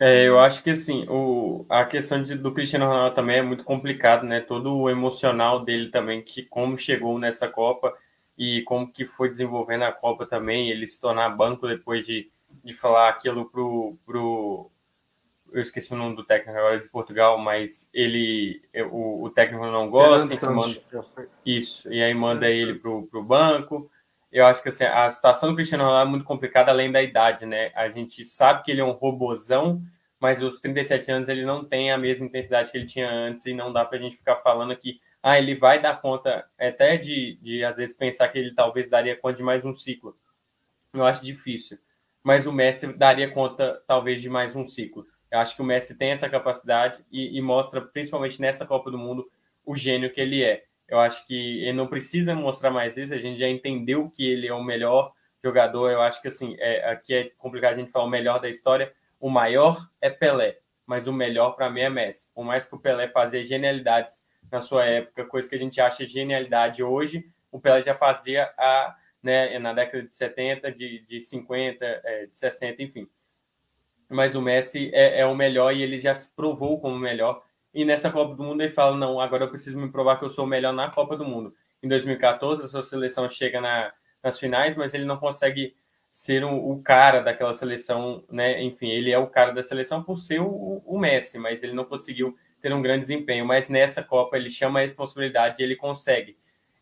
É, eu acho que assim, o, a questão de, do Cristiano Ronaldo também é muito complicado, né? Todo o emocional dele também, que como chegou nessa Copa e como que foi desenvolvendo a Copa também, ele se tornar banco depois de, de falar aquilo pro, pro. Eu esqueci o nome do técnico agora de Portugal, mas ele. O, o técnico não gosta, manda, isso, e aí manda ele pro, pro banco. Eu acho que assim, a situação do Cristiano Ronaldo é muito complicada além da idade, né? A gente sabe que ele é um robozão, mas os 37 anos ele não tem a mesma intensidade que ele tinha antes e não dá para a gente ficar falando que ah, ele vai dar conta até de, de, às vezes, pensar que ele talvez daria conta de mais um ciclo. Eu acho difícil. Mas o Messi daria conta, talvez, de mais um ciclo. Eu acho que o Messi tem essa capacidade e, e mostra, principalmente nessa Copa do Mundo, o gênio que ele é. Eu acho que ele não precisa mostrar mais isso, a gente já entendeu que ele é o melhor jogador. Eu acho que, assim, é, aqui é complicado a gente falar o melhor da história. O maior é Pelé, mas o melhor para mim é Messi. Por mais que o Pelé fazia genialidades na sua época, coisa que a gente acha genialidade hoje, o Pelé já fazia a, né, na década de 70, de, de 50, é, de 60, enfim. Mas o Messi é, é, o melhor e ele já se provou como o melhor. E nessa Copa do Mundo ele fala: não, agora eu preciso me provar que eu sou o melhor na Copa do Mundo. Em 2014, a sua seleção chega na, nas finais, mas ele não consegue ser o cara daquela seleção, né? Enfim, ele é o cara da seleção por ser o, o Messi, mas ele não conseguiu ter um grande desempenho, mas nessa Copa ele chama a responsabilidade e ele consegue.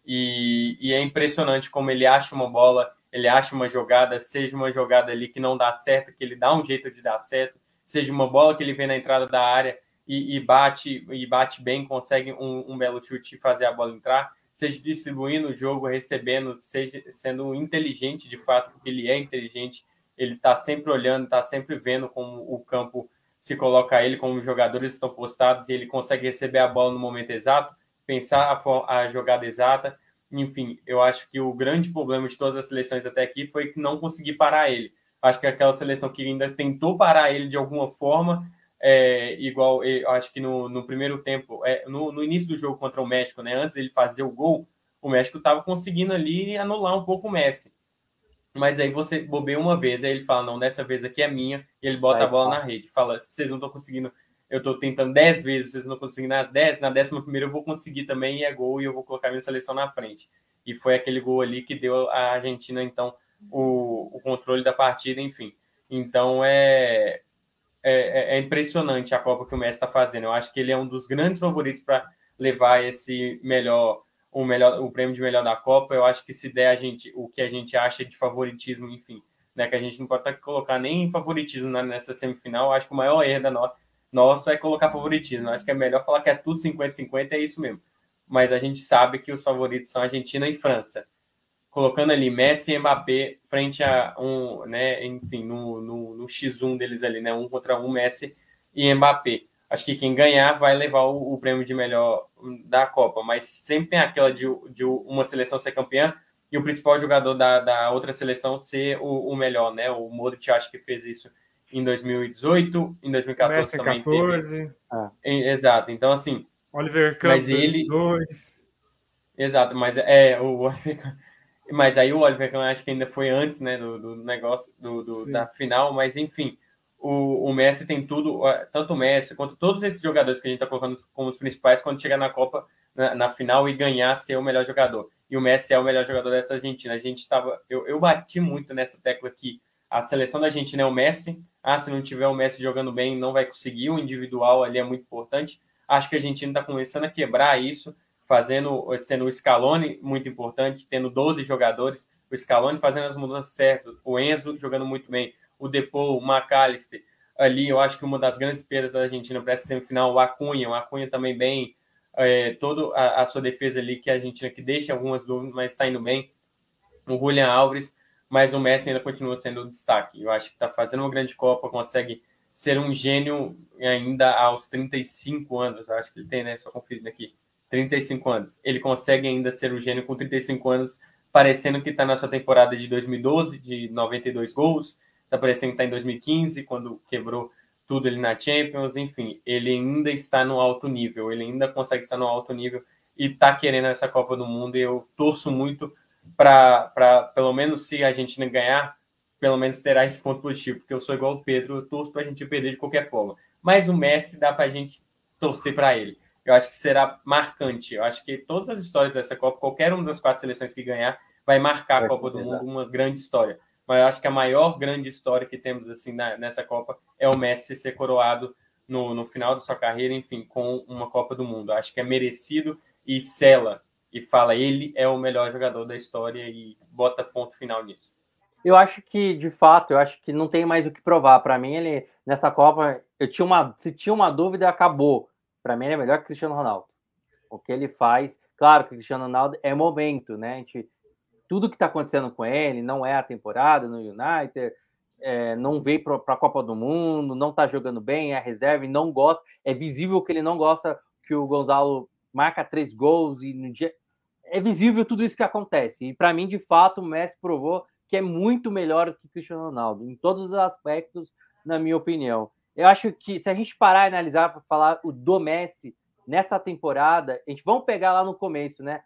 E, e, é impressionante como ele acha uma bola, ele acha uma jogada, seja uma jogada ali que não dá certo, que ele dá um jeito de dar certo, seja uma bola que ele vê na entrada da área e, e bate e bate bem, consegue um, um, belo chute e fazer a bola entrar, seja distribuindo o jogo, recebendo, seja sendo inteligente de fato, porque ele é inteligente, ele está sempre olhando, está sempre vendo como o campo se coloca ele como os jogadores estão postados e ele consegue receber a bola no momento exato, pensar a, a jogada exata. Enfim, eu acho que o grande problema de todas as seleções até aqui foi que não consegui parar ele. Acho que aquela seleção que ainda tentou parar ele de alguma forma, é, igual eu acho que no, no primeiro tempo, é, no, no, início do jogo contra o México, né, antes ele fazer o gol, o México estava conseguindo ali anular um pouco o Messi. Mas aí você bobeia uma vez, aí ele fala, não, dessa vez aqui é minha, e ele bota a bola tá. na rede. Fala, vocês não estão conseguindo, eu estou tentando 10 vezes, vocês não conseguindo na 10, na décima primeira eu vou conseguir também, e é gol, e eu vou colocar minha seleção na frente. E foi aquele gol ali que deu à Argentina, então, o, o controle da partida, enfim. Então, é, é, é impressionante a Copa que o Messi está fazendo. Eu acho que ele é um dos grandes favoritos para levar esse melhor o melhor o prêmio de melhor da Copa. Eu acho que se der a gente o que a gente acha de favoritismo, enfim, né, que a gente não pode colocar nem favoritismo nessa semifinal. Eu acho que o maior erro da no, nossa é colocar favoritismo. Acho que é melhor falar que é tudo 50-50, é isso mesmo. Mas a gente sabe que os favoritos são Argentina e França. Colocando ali Messi e Mbappé frente a um, né, enfim, no, no, no X1 deles ali, né, um contra um, Messi e Mbappé acho que quem ganhar vai levar o, o, prêmio de melhor da Copa, mas sempre tem aquela de, de uma seleção ser campeã e o principal jogador da, da outra seleção ser o, o melhor, né? O Modric acho que fez isso em 2018, em 2014 Messi também 14. teve. Ah. Exato, então assim. Oliver Campos, mas ele dois. Exato, mas é o mas aí o Oliver Campos acho que ainda foi antes, né, do, do negócio do, do da final, mas enfim, o, o Messi tem tudo, tanto o Messi quanto todos esses jogadores que a gente está colocando como os principais, quando chegar na Copa, na, na, final e ganhar, ser o melhor jogador. E o Messi é o melhor jogador dessa Argentina. A gente estava. Eu, eu bati muito nessa tecla que a seleção da Argentina é o Messi, ah, se não tiver o Messi jogando bem, não vai conseguir, o individual ali é muito importante. Acho que a Argentina está começando a quebrar isso, fazendo, sendo o Scaloni muito importante, tendo 12 jogadores, o Scaloni fazendo as mudanças certas, o Enzo jogando muito bem, o Depou, o McAllister, ali eu acho que uma das grandes perdas da Argentina para essa semifinal, o Acunha, o Acunha também bem, é, toda a, sua defesa ali, que a Argentina que deixa algumas dúvidas, mas está indo bem, o Julian Alves, mas o Messi ainda continua sendo o destaque. Eu acho que está fazendo uma grande Copa, consegue ser um gênio ainda aos 35 anos. Eu acho que ele tem, né? Só conferindo aqui. 35 anos. Ele consegue ainda ser um gênio com 35 anos, parecendo que está nessa temporada de 2012, de 92 gols. Está parecendo que está em 2015, quando quebrou tudo ali na Champions. Enfim, ele ainda está no alto nível. Ele ainda consegue estar no alto nível e está querendo essa Copa do Mundo. E eu torço muito para, pelo menos, se a Argentina ganhar, pelo menos terá esse ponto positivo, porque eu sou igual o Pedro, eu torço para a gente perder de qualquer forma. Mas o Messi dá para a gente torcer para ele. Eu acho que será marcante. Eu acho que todas as histórias dessa Copa, qualquer uma das quatro seleções que ganhar, vai marcar a Copa do Mundo uma grande história. Mas eu acho que a maior grande história que temos assim na, nessa Copa é o Messi ser coroado no, no final da sua carreira, enfim, com uma Copa do Mundo. Eu acho que é merecido e sela e fala ele é o melhor jogador da história e bota ponto final nisso. Eu acho que, de fato, eu acho que não tem mais o que provar. Para mim, ele nessa Copa, eu tinha uma, se tinha uma dúvida, acabou. Para mim, ele é melhor que Cristiano Ronaldo. O que ele faz, claro que Cristiano Ronaldo é momento, né? A gente, tudo que está acontecendo com ele não é a temporada no United, é, não veio para a Copa do Mundo, não está jogando bem, é reserva e não gosta. É visível que ele não gosta que o Gonzalo marca três gols e no dia é visível tudo isso que acontece. E para mim, de fato, o Messi provou que é muito melhor que o Cristiano Ronaldo, em todos os aspectos, na minha opinião. Eu acho que se a gente parar e analisar para falar o do Messi nessa temporada, a gente vamos pegar lá no começo, né?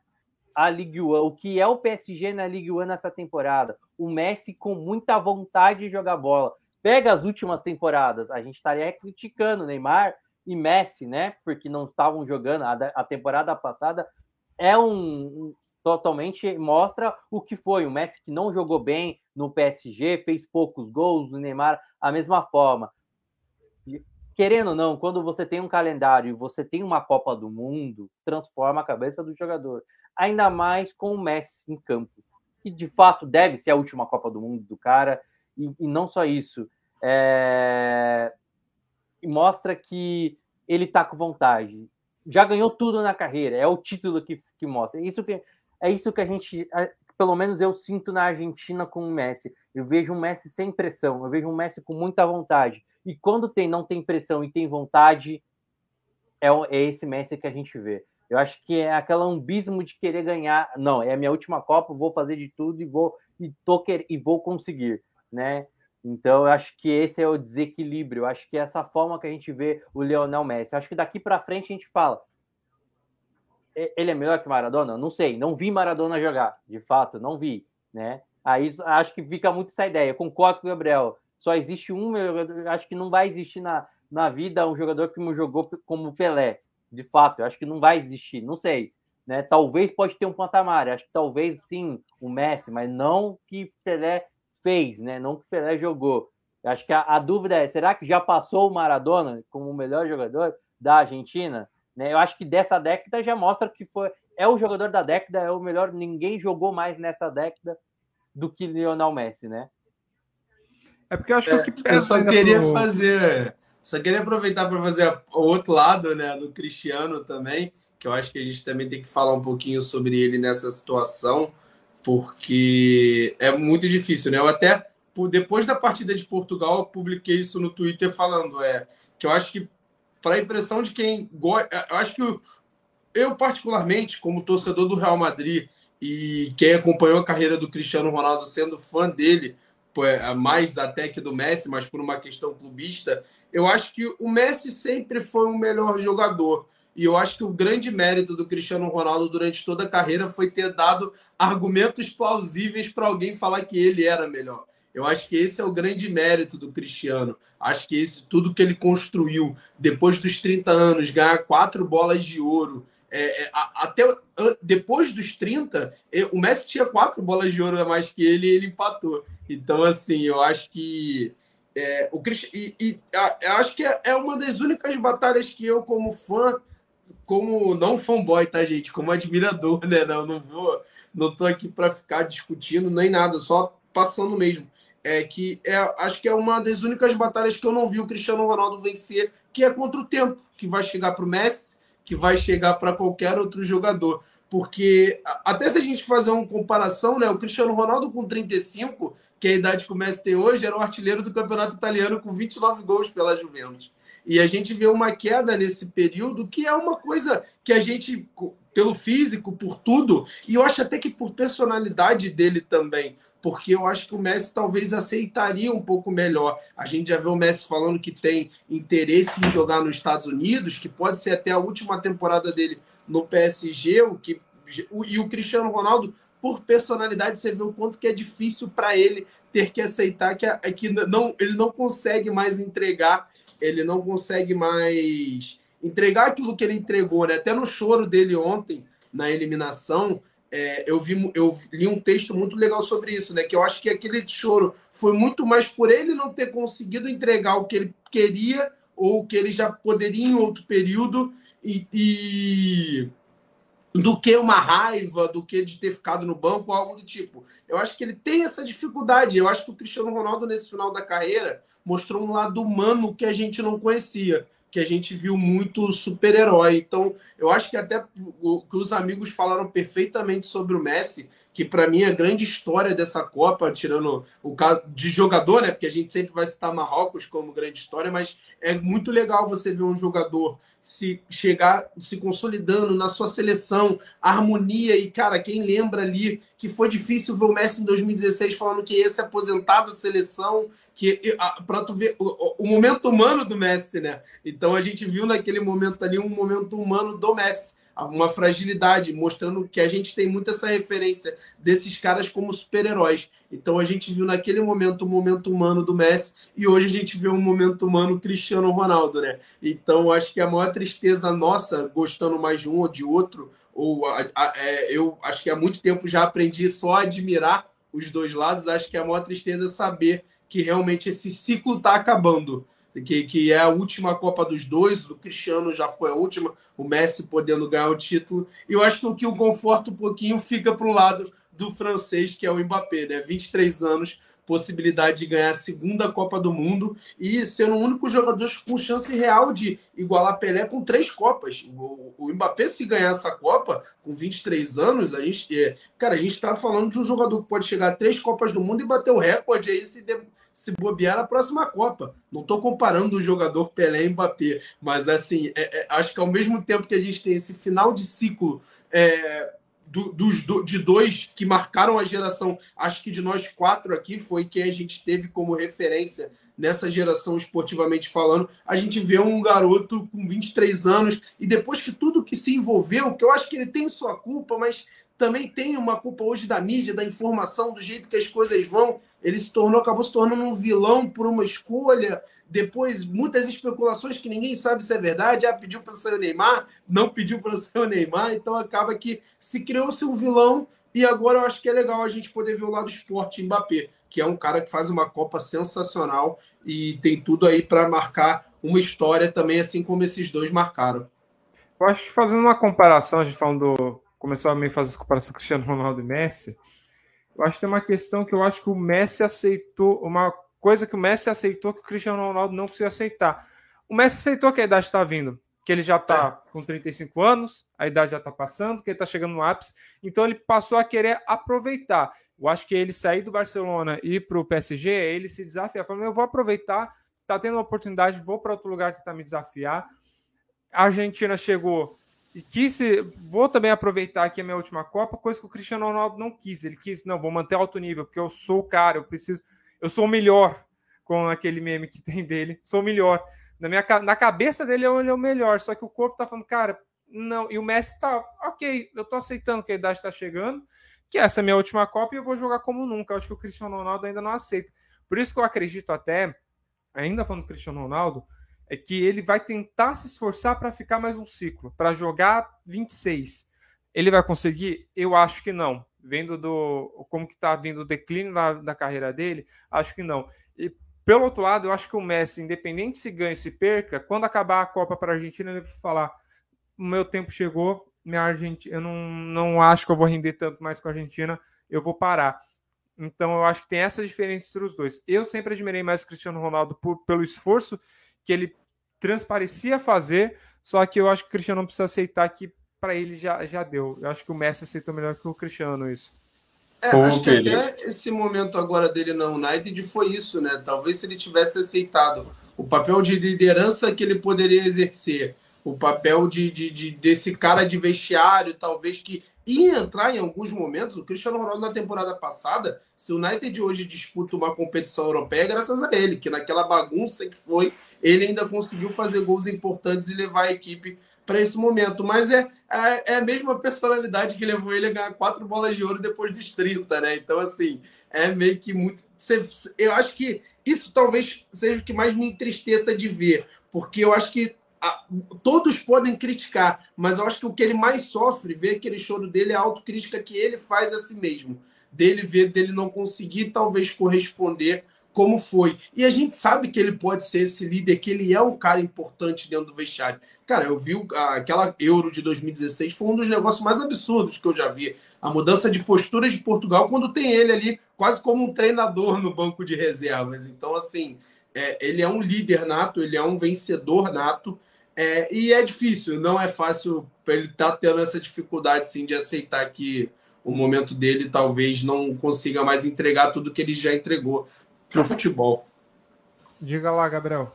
A Ligue 1, o que é o PSG na Ligue 1 nessa temporada? O Messi com muita vontade de jogar bola. Pega as últimas temporadas, a gente estaria criticando Neymar e Messi, né? Porque não estavam jogando. A temporada passada é um, totalmente mostra o que foi. O Messi que não jogou bem no PSG, fez poucos gols, o Neymar a mesma forma. Querendo ou não, quando você tem um calendário e você tem uma Copa do Mundo, transforma a cabeça do jogador. Ainda mais com o Messi em campo, que de fato deve ser a última Copa do Mundo do cara, e, e não só isso. É... Mostra que ele tá com vontade já ganhou tudo na carreira, é o título que, que mostra. Isso que, é isso que a gente, pelo menos eu sinto na Argentina com o Messi. Eu vejo um Messi sem pressão, eu vejo um Messi com muita vontade. E quando tem não tem pressão e tem vontade, é, é esse Messi que a gente vê. Eu acho que é aquela ambismo de querer ganhar. Não, é a minha última Copa, vou fazer de tudo e vou e, tô, e vou conseguir, né? Então, eu acho que esse é o desequilíbrio. Eu acho que é essa forma que a gente vê o Lionel Messi. Eu acho que daqui para frente a gente fala. Ele é melhor que Maradona? Não sei. Não vi Maradona jogar. De fato, não vi. Né? Aí acho que fica muito essa ideia. Eu concordo com o Gabriel. Só existe um. Acho que não vai existir na, na vida um jogador que me jogou como Pelé. De fato, eu acho que não vai existir. Não sei. Né? Talvez pode ter um patamar. Acho que talvez sim o Messi, mas não que Pelé fez, né? Não que o Pelé jogou. Eu acho que a, a, dúvida é: será que já passou o Maradona como o melhor jogador da Argentina? Né? Eu acho que dessa década já mostra que foi é o jogador da década, é o melhor. Ninguém jogou mais nessa década do que Lionel Messi, né? É porque eu acho que, é, que eu só queria pro... fazer, só queria aproveitar para fazer o outro lado, né, do Cristiano também, que eu acho que a gente também tem que falar um pouquinho sobre ele nessa situação porque é muito difícil, né? Eu até, depois da partida de Portugal, eu publiquei isso no Twitter falando, é, que eu acho que, para a impressão de quem gosta, eu acho que eu, eu, particularmente, como torcedor do Real Madrid e quem acompanhou a carreira do Cristiano Ronaldo sendo fã dele, é, mais até que do Messi, mas por uma questão clubista, eu acho que o Messi sempre foi o melhor jogador. E eu acho que o grande mérito do Cristiano Ronaldo durante toda a carreira foi ter dado argumentos plausíveis para alguém falar que ele era melhor. Eu acho que esse é o grande mérito do Cristiano. Acho que esse tudo que ele construiu depois dos 30 anos, ganhar quatro bolas de ouro, é, é, até depois dos 30, o Messi tinha quatro bolas de ouro a mais que ele e ele empatou. Então, assim, eu acho que É, o e, e a, acho que é, é, uma das únicas batalhas que eu, como fã, como não fanboy, tá, gente? Como admirador, né? Não, não vou, não tô aqui para ficar discutindo nem nada, só passando mesmo. É que é, acho que é uma das únicas batalhas que eu não vi o Cristiano Ronaldo vencer, que é contra o tempo, que vai chegar para o Messi, que vai chegar para qualquer outro jogador. Porque até se a gente fazer uma comparação, né? O Cristiano Ronaldo com 35 que a idade que o Messi tem hoje, era o artilheiro do campeonato italiano com 29 gols pela Juventus. E a gente vê uma queda nesse período, que é uma coisa que a gente, pelo físico, por tudo, e eu acho até que por personalidade dele também, porque eu acho que o Messi talvez aceitaria um pouco melhor. A gente já vê o Messi falando que tem interesse em jogar nos Estados Unidos, que pode ser até a última temporada dele no PSG, o que e o Cristiano Ronaldo por personalidade, você vê o quanto que é difícil para ele ter que aceitar que, que não, ele não consegue mais entregar, ele não consegue mais entregar aquilo que ele entregou, né? Até no choro dele ontem, na eliminação, é, eu, vi, eu li um texto muito legal sobre isso, né? Que eu acho que aquele choro foi muito mais por ele não ter conseguido entregar o que ele queria ou o que ele já poderia em outro período e, e do que uma raiva, do que de ter ficado no banco, algo do tipo. Eu acho que ele tem essa dificuldade. Eu acho que o Cristiano Ronaldo, nesse final da carreira, mostrou um lado humano que a gente não conhecia, que a gente viu muito super-herói. Então, eu acho que até o que os amigos falaram perfeitamente sobre o Messi, que para mim é a grande história dessa Copa, tirando o caso de jogador, né? Porque a gente sempre vai citar Marrocos como grande história, mas é muito legal você ver um jogador se chegar se consolidando na sua seleção, harmonia e cara, quem lembra ali que foi difícil ver o Messi em 2016 falando que ia se aposentar da seleção, que para tu ver o, o momento humano do Messi, né? Então a gente viu naquele momento ali um momento humano do Messi uma fragilidade, mostrando que a gente tem muito essa referência desses caras como super-heróis. Então a gente viu naquele momento o momento humano do Messi e hoje a gente vê um momento humano Cristiano Ronaldo, né? Então acho que a maior tristeza nossa, gostando mais de um ou de outro, ou a, a, é, eu acho que há muito tempo já aprendi só a admirar os dois lados. Acho que a maior tristeza é saber que realmente esse ciclo está acabando que, que é a última Copa dos dois, do Cristiano já foi a última, o Messi podendo ganhar o título. E eu acho que o conforto um pouquinho fica para o lado do francês, que é o Mbappé, né? 23 anos, possibilidade de ganhar a segunda Copa do Mundo e sendo o único jogador com chance real de igualar Pelé com três Copas. O, o Mbappé, se ganhar essa Copa com 23 anos, a gente, é, cara, a gente está falando de um jogador que pode chegar a três Copas do Mundo e bater o recorde aí se, de, se bobear na próxima Copa. Não estou comparando o jogador Pelé e Mbappé, mas assim, é, é, acho que ao mesmo tempo que a gente tem esse final de ciclo. É, do, dos, do, de dois que marcaram a geração, acho que de nós quatro aqui foi quem a gente teve como referência nessa geração esportivamente falando, a gente vê um garoto com 23 anos e depois que tudo que se envolveu, que eu acho que ele tem sua culpa, mas também tem uma culpa hoje da mídia, da informação, do jeito que as coisas vão, ele se tornou, acabou se tornando um vilão por uma escolha, depois, muitas especulações que ninguém sabe se é verdade. Ah, pediu para sair o Neymar, não pediu para sair o Neymar. Então, acaba que se criou-se um vilão. E agora eu acho que é legal a gente poder ver o lado esporte Mbappé, que é um cara que faz uma Copa sensacional e tem tudo aí para marcar uma história também, assim como esses dois marcaram. Eu acho que fazendo uma comparação, a gente falando do. Começou a me fazer essa comparação Cristiano Ronaldo e Messi. Eu acho que tem uma questão que eu acho que o Messi aceitou uma coisa que o Messi aceitou que o Cristiano Ronaldo não conseguiu aceitar. O Messi aceitou que a idade está vindo, que ele já está é. com 35 anos, a idade já está passando, que ele está chegando no ápice, então ele passou a querer aproveitar. Eu acho que ele sair do Barcelona e ir para o PSG, ele se desafiar, falando, eu vou aproveitar, está tendo uma oportunidade, vou para outro lugar tentar me desafiar. A Argentina chegou e quis, vou também aproveitar aqui a minha última Copa, coisa que o Cristiano Ronaldo não quis. Ele quis, não, vou manter alto nível, porque eu sou o cara, eu preciso eu sou o melhor com aquele meme que tem dele, sou o melhor. Na, minha, na cabeça dele, ele é o melhor, só que o corpo tá falando, cara, não. E o Messi tá, ok, eu tô aceitando que a idade tá chegando, que essa é a minha última Copa e eu vou jogar como nunca. Eu acho que o Cristiano Ronaldo ainda não aceita. Por isso que eu acredito até, ainda falando do Cristiano Ronaldo, é que ele vai tentar se esforçar para ficar mais um ciclo, para jogar 26. Ele vai conseguir? Eu acho que não vendo do como que está vindo o declínio da, da carreira dele, acho que não. E Pelo outro lado, eu acho que o Messi, independente se ganha ou se perca, quando acabar a Copa para a Argentina, ele vai falar: o meu tempo chegou, minha Argentina, eu não, não acho que eu vou render tanto mais com a Argentina, eu vou parar. Então eu acho que tem essa diferença entre os dois. Eu sempre admirei mais o Cristiano Ronaldo por, pelo esforço que ele transparecia fazer, só que eu acho que o Cristiano não precisa aceitar que para ele já, já deu. Eu acho que o Messi aceitou melhor que o Cristiano isso. É, acho que até esse momento agora dele na United foi isso, né? Talvez se ele tivesse aceitado o papel de liderança que ele poderia exercer, o papel de, de, de, desse cara de vestiário, talvez que ia entrar em alguns momentos. O Cristiano Ronaldo na temporada passada, se o United hoje disputa uma competição europeia, é graças a ele, que naquela bagunça que foi, ele ainda conseguiu fazer gols importantes e levar a equipe para esse momento. Mas é, é, é, a mesma personalidade que levou ele a ganhar quatro bolas de ouro depois dos 30, né? Então, assim, é meio que muito. Eu acho que isso talvez seja o que mais me entristeça de ver, porque eu acho que a, todos podem criticar, mas eu acho que o que ele mais sofre, ver aquele choro dele, é a autocrítica que ele faz a si mesmo. Dele ver, dele não conseguir talvez corresponder como foi. E a gente sabe que ele pode ser esse líder, que ele é um cara importante dentro do vestiário. Cara, eu vi aquela Euro de 2016, foi um dos negócios mais absurdos que eu já vi. A mudança de posturas de Portugal quando tem ele ali quase como um treinador no banco de reservas. Então, assim, é, ele é um líder nato, ele é um vencedor nato. É, e é difícil, não é fácil para ele estar tá tendo essa dificuldade sim, de aceitar que o momento dele talvez não consiga mais entregar tudo que ele já entregou para o futebol. Diga lá, Gabriel.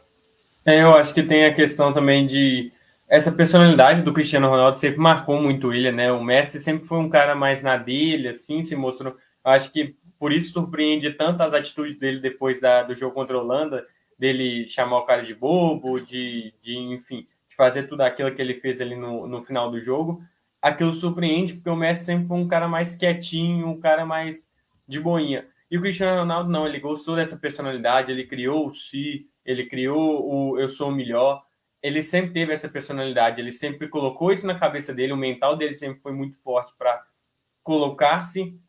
É, eu acho que tem a questão também de essa personalidade do Cristiano Ronaldo sempre marcou muito ele, né? O Messi sempre foi um cara mais na dele, assim, se mostrou. Acho que por isso surpreende tanto as atitudes dele depois da, do jogo contra a Holanda, dele chamar o cara de bobo, de, de enfim, de fazer tudo aquilo que ele fez ali no, no final do jogo. Aquilo surpreende porque o Messi sempre foi um cara mais quietinho, um cara mais de boinha. E o Cristiano Ronaldo não, ele gostou dessa personalidade, ele criou o si, ele criou o eu sou o melhor. Ele sempre teve essa personalidade, ele sempre colocou isso na cabeça dele, o mental dele sempre foi muito forte para colocar-se,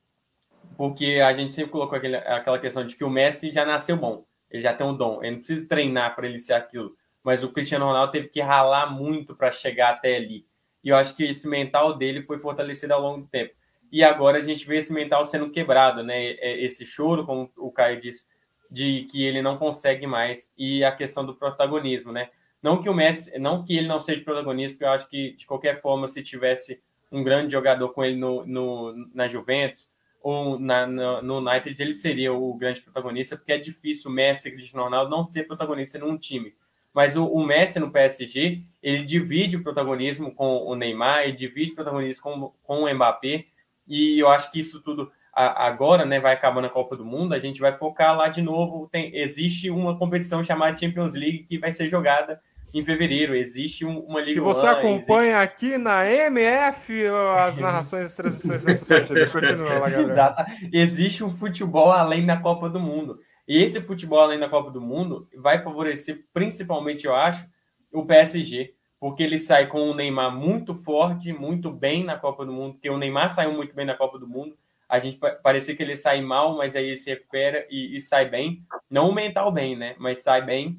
porque a gente sempre colocou aquele, aquela questão de que o Messi já nasceu bom, ele já tem um dom, ele não precisa treinar para ele ser aquilo. Mas o Cristiano Ronaldo teve que ralar muito para chegar até ali. E eu acho que esse mental dele foi fortalecido ao longo do tempo e agora a gente vê esse mental sendo quebrado, né? Esse choro, como o Caio disse, de que ele não consegue mais e a questão do protagonismo, né? Não que o Messi, não que ele não seja protagonista, porque eu acho que de qualquer forma, se tivesse um grande jogador com ele no, no na Juventus ou na, no, United, ele seria o grande protagonista, porque é difícil o Messi e o Cristiano Ronaldo não ser protagonista num time. Mas o, o, Messi no PSG, ele divide o protagonismo com o Neymar, ele divide o protagonismo com, com o Mbappé, e eu acho que isso tudo agora, né, vai acabando a Copa do Mundo, a gente vai focar lá de novo. Tem, existe uma competição chamada Champions League que vai ser jogada em fevereiro. Existe um, uma liga. Que você acompanha existe... aqui na MF as narrações das transmissões dessa partida. Continua lá, galera. Exato. Existe um futebol além da Copa do Mundo. E esse futebol além da Copa do Mundo vai favorecer, principalmente, eu acho, o PSG porque ele sai com o Neymar muito forte, muito bem na Copa do Mundo, porque o Neymar saiu muito bem na Copa do Mundo. A gente parecia que ele sai mal, mas aí ele se recupera e, e sai bem. Não o mental bem, né? Mas sai bem.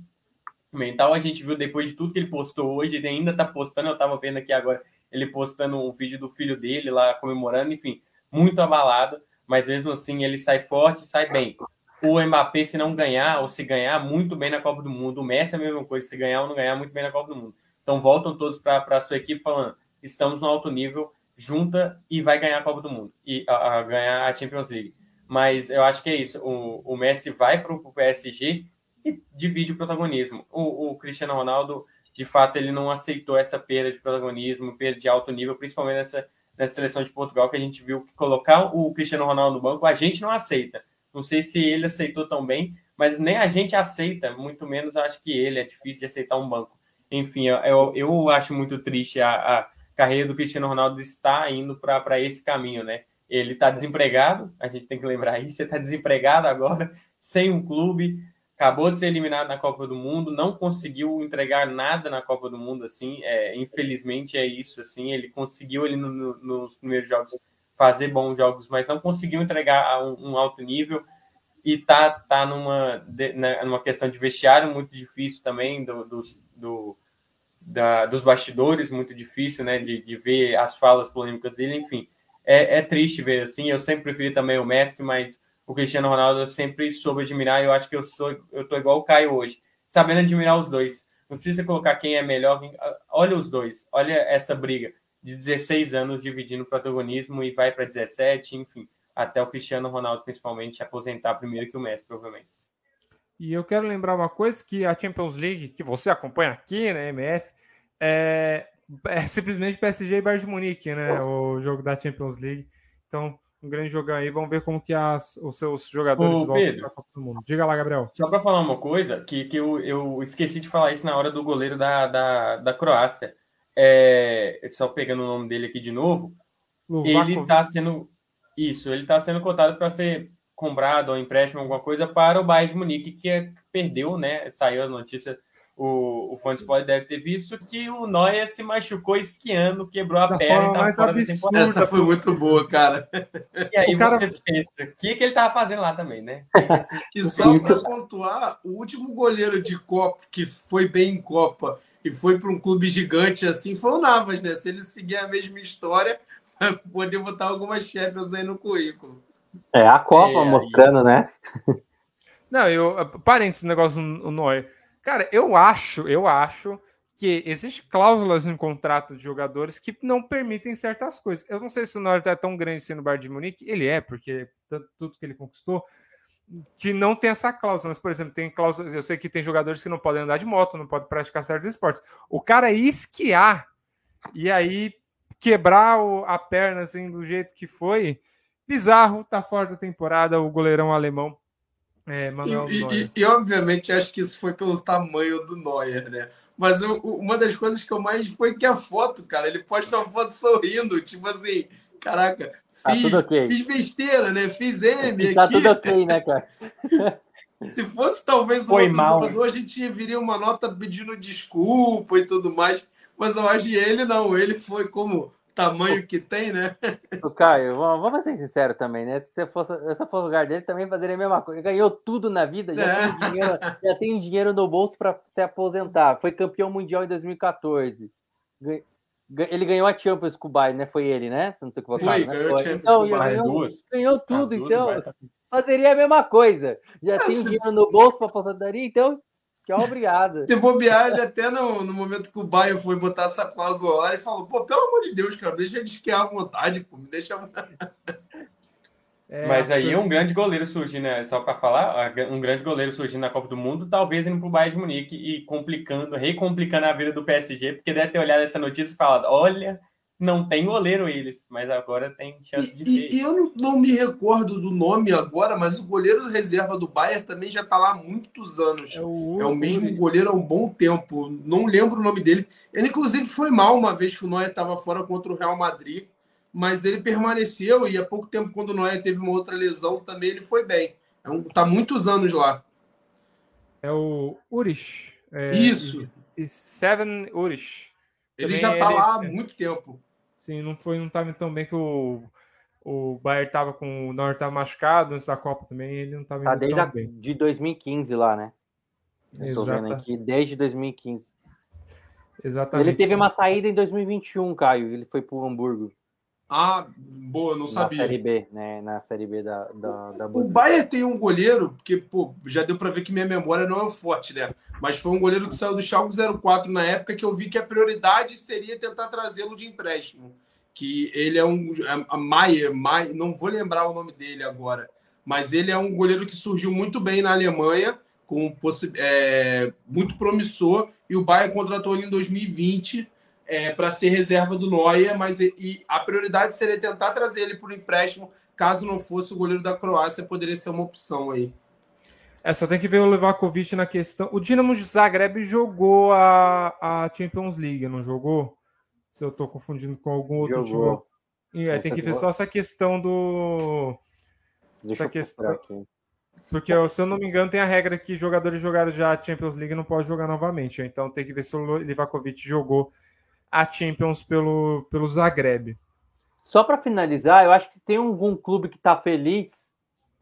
Mental a gente viu depois de tudo que ele postou hoje, ele ainda tá postando, eu tava vendo aqui agora, ele postando um vídeo do filho dele lá comemorando, enfim, muito abalado, mas mesmo assim ele sai forte, sai bem. O Mbappé, se não ganhar, ou se ganhar, muito bem na Copa do Mundo. O Messi é a mesma coisa, se ganhar ou não ganhar, muito bem na Copa do Mundo. Então voltam todos para a sua equipe falando: estamos no alto nível, junta e vai ganhar a Copa do Mundo e a, a ganhar a Champions League. Mas eu acho que é isso. O, o Messi vai para o PSG e divide o protagonismo. O, o, Cristiano Ronaldo, de fato, ele não aceitou essa perda de protagonismo, perda de alto nível, principalmente nessa, nessa seleção de Portugal, que a gente viu que colocar o Cristiano Ronaldo no banco, a gente não aceita. Não sei se ele aceitou tão bem, mas nem a gente aceita, muito menos acho que ele. É difícil de aceitar um banco. Enfim, eu, eu acho muito triste a, a carreira do Cristiano Ronaldo está indo para esse caminho, né? Ele está desempregado, a gente tem que lembrar isso, ele está desempregado agora, sem um clube, acabou de ser eliminado na Copa do Mundo, não conseguiu entregar nada na Copa do Mundo, assim, é, infelizmente é isso, assim, ele conseguiu ele no, no, nos primeiros jogos fazer bons jogos, mas não conseguiu entregar a um, um alto nível, e tá, tá numa, de, numa questão de vestiário muito difícil também, do, do, do da, dos bastidores, muito difícil, né, de, de ver as falas polêmicas dele, enfim. É, é triste ver assim, eu sempre preferi também o Messi, mas o Cristiano Ronaldo eu sempre soube admirar, e eu acho que eu sou eu tô igual o Caio hoje, sabendo admirar os dois. Não precisa colocar quem é melhor, quem... olha os dois, olha essa briga de 16 anos dividindo o protagonismo e vai para 17, enfim, até o Cristiano Ronaldo principalmente se aposentar primeiro que o Messi, provavelmente. E eu quero lembrar uma coisa que a Champions League, que você acompanha aqui, né, MF, é, é simplesmente PSG e Bayern de Munique, né, o jogo da Champions League. Então, um grande jogo aí, vamos ver como que as, os seus jogadores Ô, voltam para a Copa do Mundo. Diga lá, Gabriel. Só para falar uma coisa, que, que eu, eu esqueci de falar isso na hora do goleiro da, da, da Croácia é, só pegando o nome dele aqui de novo, ele está sendo isso, ele está sendo cotado para ser comprado ou empréstimo alguma coisa para o Bayern de Munique que é, perdeu, né? Saiu a notícia, o, o Fansport deve ter visto que o Neuer se machucou esquiando, quebrou a da perna e tá fora da temporada. Essa foi muito boa, cara. E aí cara... você pensa, o que, que ele estava fazendo lá também, né? E só para pontuar, o último goleiro de Copa que foi bem em Copa e foi para um clube gigante assim, foi o Navas, né? Se ele seguir a mesma história, poder botar algumas Champions aí no currículo. É, a Copa é, mostrando, aí... né? Não, eu. Parênteses, negócio no Neuer. Cara, eu acho, eu acho que existem cláusulas no contrato de jogadores que não permitem certas coisas. Eu não sei se o Neuer é tão grande sendo o Bayern de Munique. Ele é, porque tudo que ele conquistou que não tem essa cláusula. Mas, por exemplo, tem cláusulas. Eu sei que tem jogadores que não podem andar de moto, não podem praticar certos esportes. O cara esquiar e aí quebrar o, a perna assim do jeito que foi, bizarro, tá fora da temporada o goleirão alemão. É, Manuel e, e, e, obviamente acho que isso foi pelo tamanho do Neuer, né? Mas eu, uma das coisas que eu mais foi que a foto, cara, ele posta uma foto sorrindo, tipo assim, caraca, Tá fiz, okay. fiz besteira, né? Fiz M. Tá aqui. tudo ok, né, cara? Se fosse talvez Foi um mal. jogador, a gente viria uma nota pedindo desculpa e tudo mais. Mas eu acho que ele não. Ele foi como tamanho que tem, né? O Caio, vamos ser sinceros também, né? Se você fosse, se fosse o lugar dele, também fazeria a mesma coisa. Ele ganhou tudo na vida, já, é. tem, dinheiro, já tem dinheiro no bolso para se aposentar. Foi campeão mundial em 2014. Ele ganhou a Champions com o Bayern, né? Foi ele, né? Se não estou equivocado. Foi, né? ganhou, Foi. Então, ganhou, duas. ganhou tudo, então. Fazeria a mesma coisa. Já tem se... dinheiro no bolso para aposentadoria, então Tchau, obrigado. Se bobear, ele até no, no momento que o Bayern foi botar essa cláusula lá, ele falou: pô, pelo amor de Deus, cara, deixa ele esquiar à vontade, pô, me deixa. É, Mas aí um grande goleiro surgindo, né? só para falar, um grande goleiro surgindo na Copa do Mundo, talvez indo para o Bayern de Munique e complicando, recomplicando a vida do PSG, porque deve ter olhado essa notícia e falado: olha, não tem goleiro eles, mas agora tem chance de e, ter. E eu não, não, me recordo do nome agora, mas o goleiro reserva do Bayern também já está lá há muitos anos. É o, é o mesmo goleiro há um bom tempo. Não lembro o nome dele. Ele, inclusive, foi mal uma vez que o Neuer estava fora contra o Real Madrid mas ele permaneceu e há pouco tempo, quando o Noé teve uma outra lesão, também ele foi bem. É um, tá muitos anos lá. É o Urish. É, Isso. Seven Urish. Ele já tá ele, lá há muito tempo. Sim, não foi, não tava tão bem que o, o Bayern tava com o Neuer tava machucado antes da Copa também, ele não tava tá desde tão a, bem. de 2015 lá, né? Estou vendo aqui, desde 2015. Exatamente. Ele teve uma saída em 2021, Caio. Ele foi pro Hamburgo. Ah, boa, não sabia. Na Série B, né? Na Série B da, da, da O Bayern tem um goleiro, porque, pô, já deu para ver que minha memória não é forte, né? Mas foi um goleiro que saiu do Schalke 04 na época que eu vi que a prioridade seria tentar trazê-lo de empréstimo. Que ele é um... É, a Maier, Maier, não vou lembrar o nome dele agora, mas ele é um goleiro que surgiu muito bem na Alemanha, com é, muito promissor, e o Bayern contratou ele em 2020 é, para ser reserva do Neuer, mas e, e a prioridade seria tentar trazer ele por empréstimo. Caso não fosse o goleiro da Croácia, poderia ser uma opção aí. É, só tem que ver o Levakovic na questão. O Dinamo de Zagreb jogou a, a Champions League, não jogou? Se eu estou confundindo com algum outro jogou. time. E aí tem que ver só essa questão do. Deixa essa questão. Aqui. Porque, se eu não me engano, tem a regra que jogadores jogaram já a Champions League não pode jogar novamente. Então tem que ver se o Livakovic jogou a Champions pelo, pelo Zagreb. Só para finalizar, eu acho que tem algum clube que está feliz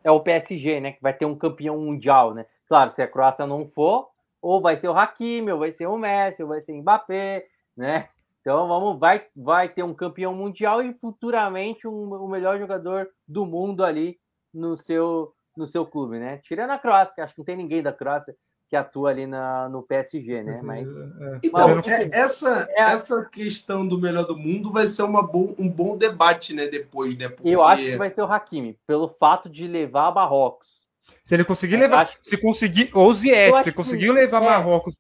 é o PSG, né? Que vai ter um campeão mundial, né? Claro, se a Croácia não for, ou vai ser o Hakimi, ou vai ser o Messi, ou vai ser o Mbappé, né? Então vamos, vai, vai ter um campeão mundial e futuramente um, o melhor jogador do mundo ali no seu, no seu clube, né? Tirando a Croácia, que acho que não tem ninguém da Croácia que atua ali na, no PSG, né? Mas é. então é, essa é, essa questão do melhor do mundo vai ser uma bo, um bom debate, né? Depois, né? Porque... Eu acho que vai ser o Hakimi pelo fato de levar Marrocos. Se ele conseguir levar, acho... se conseguir, ou Ziyech, se conseguir levar é, Marrocos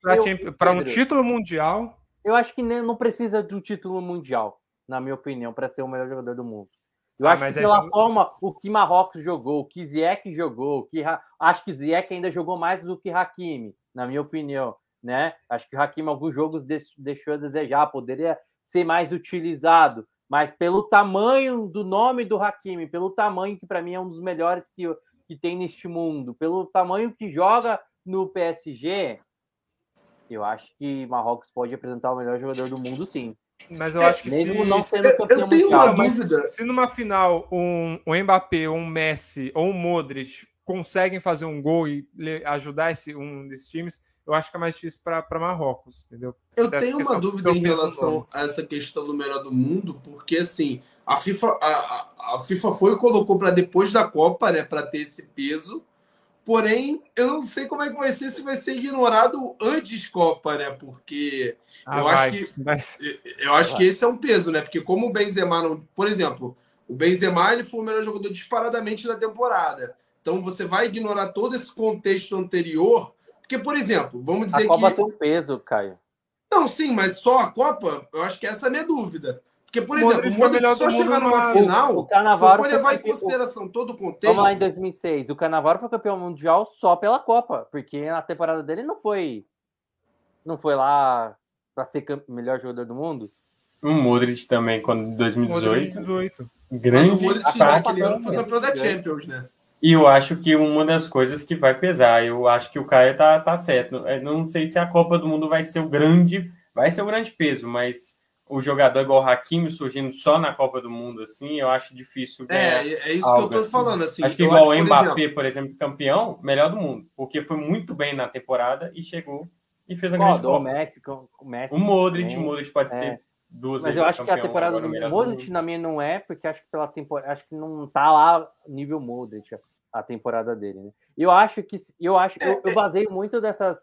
para um título mundial, eu acho que não precisa do título mundial, na minha opinião, para ser o melhor jogador do mundo. Eu ah, acho que pela é... forma o que Marrocos jogou, o que Ziyech jogou, que acho que Ziyech ainda jogou mais do que Hakimi, na minha opinião, né? Acho que o Hakimi alguns jogos deixou a desejar, poderia ser mais utilizado, mas pelo tamanho do nome do Hakimi, pelo tamanho que para mim é um dos melhores que, que tem neste mundo, pelo tamanho que joga no PSG, eu acho que Marrocos pode apresentar o melhor jogador do mundo, sim. Mas eu acho que Mesmo se, não sendo campeão eu tenho mundial, uma dúvida. Se numa final um, um Mbappé, um Messi ou um Modric conseguem fazer um gol e ajudar esse, um desses times, eu acho que é mais difícil para Marrocos, entendeu? Eu Dessa tenho uma dúvida em relação a essa questão do melhor do mundo, porque assim, a FIFA, a, a FIFA foi e colocou para depois da Copa, né, para ter esse peso. Porém, eu não sei como é que vai ser se vai ser ignorado antes Copa, né? Porque ah, eu, vai, acho que, vai. eu acho que esse é um peso, né? Porque como o Benzema não, por exemplo, o Benzema ele foi o melhor jogador disparadamente da temporada. Então você vai ignorar todo esse contexto anterior, porque por exemplo, vamos dizer a Copa que tem um peso, Caio. Não, sim, mas só a Copa, eu acho que essa é a minha dúvida. Porque, por exemplo, o Modric só chegar numa final, o, o se for levar em consideração o... todo o contexto... Vamos lá em 2006, o Canavaro foi campeão mundial só pela Copa, porque na temporada dele não foi não foi lá para ser melhor jogador do mundo. O Modric também, quando em 2018. 2018. Grande Mas o Modric naquele ano foi campeão da Champions, né? E eu acho que uma das coisas que vai pesar, eu acho que o Caio tá, tá certo. Eu não sei se a Copa do Mundo vai ser o grande, vai ser o grande peso, mas o jogador igual o Hakimi surgindo só na Copa do Mundo, assim, eu acho difícil É, é isso que eu tô assim. falando, assim. Acho que igual acho, o Mbappé, por exemplo, por exemplo, campeão, melhor do mundo, porque foi muito bem na temporada e chegou e fez a Pô, grande Copa. O Messi, o Messi. O Modric, o Modric pode é. ser duas Mas eu acho que a temporada do Modric do na minha não é, porque acho que pela temporada, acho que não tá lá nível Modric a temporada dele, né? Eu acho que eu acho, eu, eu baseio muito dessas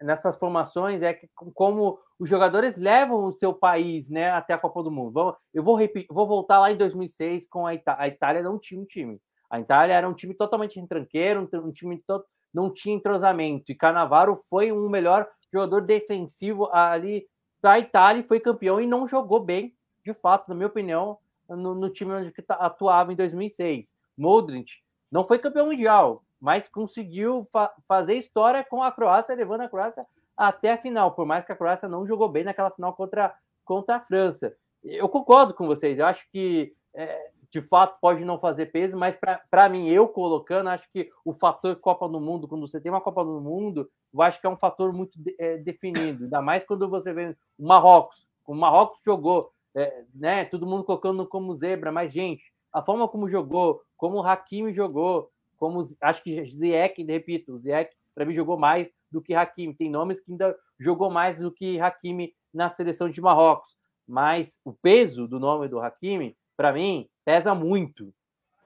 nessas formações é que, como os jogadores levam o seu país né, até a Copa do Mundo. Eu vou, repetir, vou voltar lá em 2006 com a Itália. A Itália não tinha um time. A Itália era um time totalmente retranqueiro, um time to... não tinha entrosamento. E Canavaro foi um melhor jogador defensivo ali da Itália foi campeão e não jogou bem, de fato, na minha opinião, no, no time onde atuava em 2006. Modric não foi campeão mundial, mas conseguiu fa fazer história com a Croácia, levando a Croácia até a final, por mais que a Croácia não jogou bem naquela final contra, contra a França. Eu concordo com vocês, eu acho que é, de fato pode não fazer peso, mas para mim, eu colocando, acho que o fator Copa do Mundo, quando você tem uma Copa do Mundo, eu acho que é um fator muito de, é, definido, ainda mais quando você vê o Marrocos. O Marrocos jogou, é, né? Todo mundo colocando como zebra, mas, gente, a forma como jogou, como o Hakimi jogou, como acho que Ziyech, repito, Ziyech para mim jogou mais do que Hakimi. Tem nomes que ainda jogou mais do que Hakimi na seleção de Marrocos, mas o peso do nome do Hakimi, para mim, pesa muito,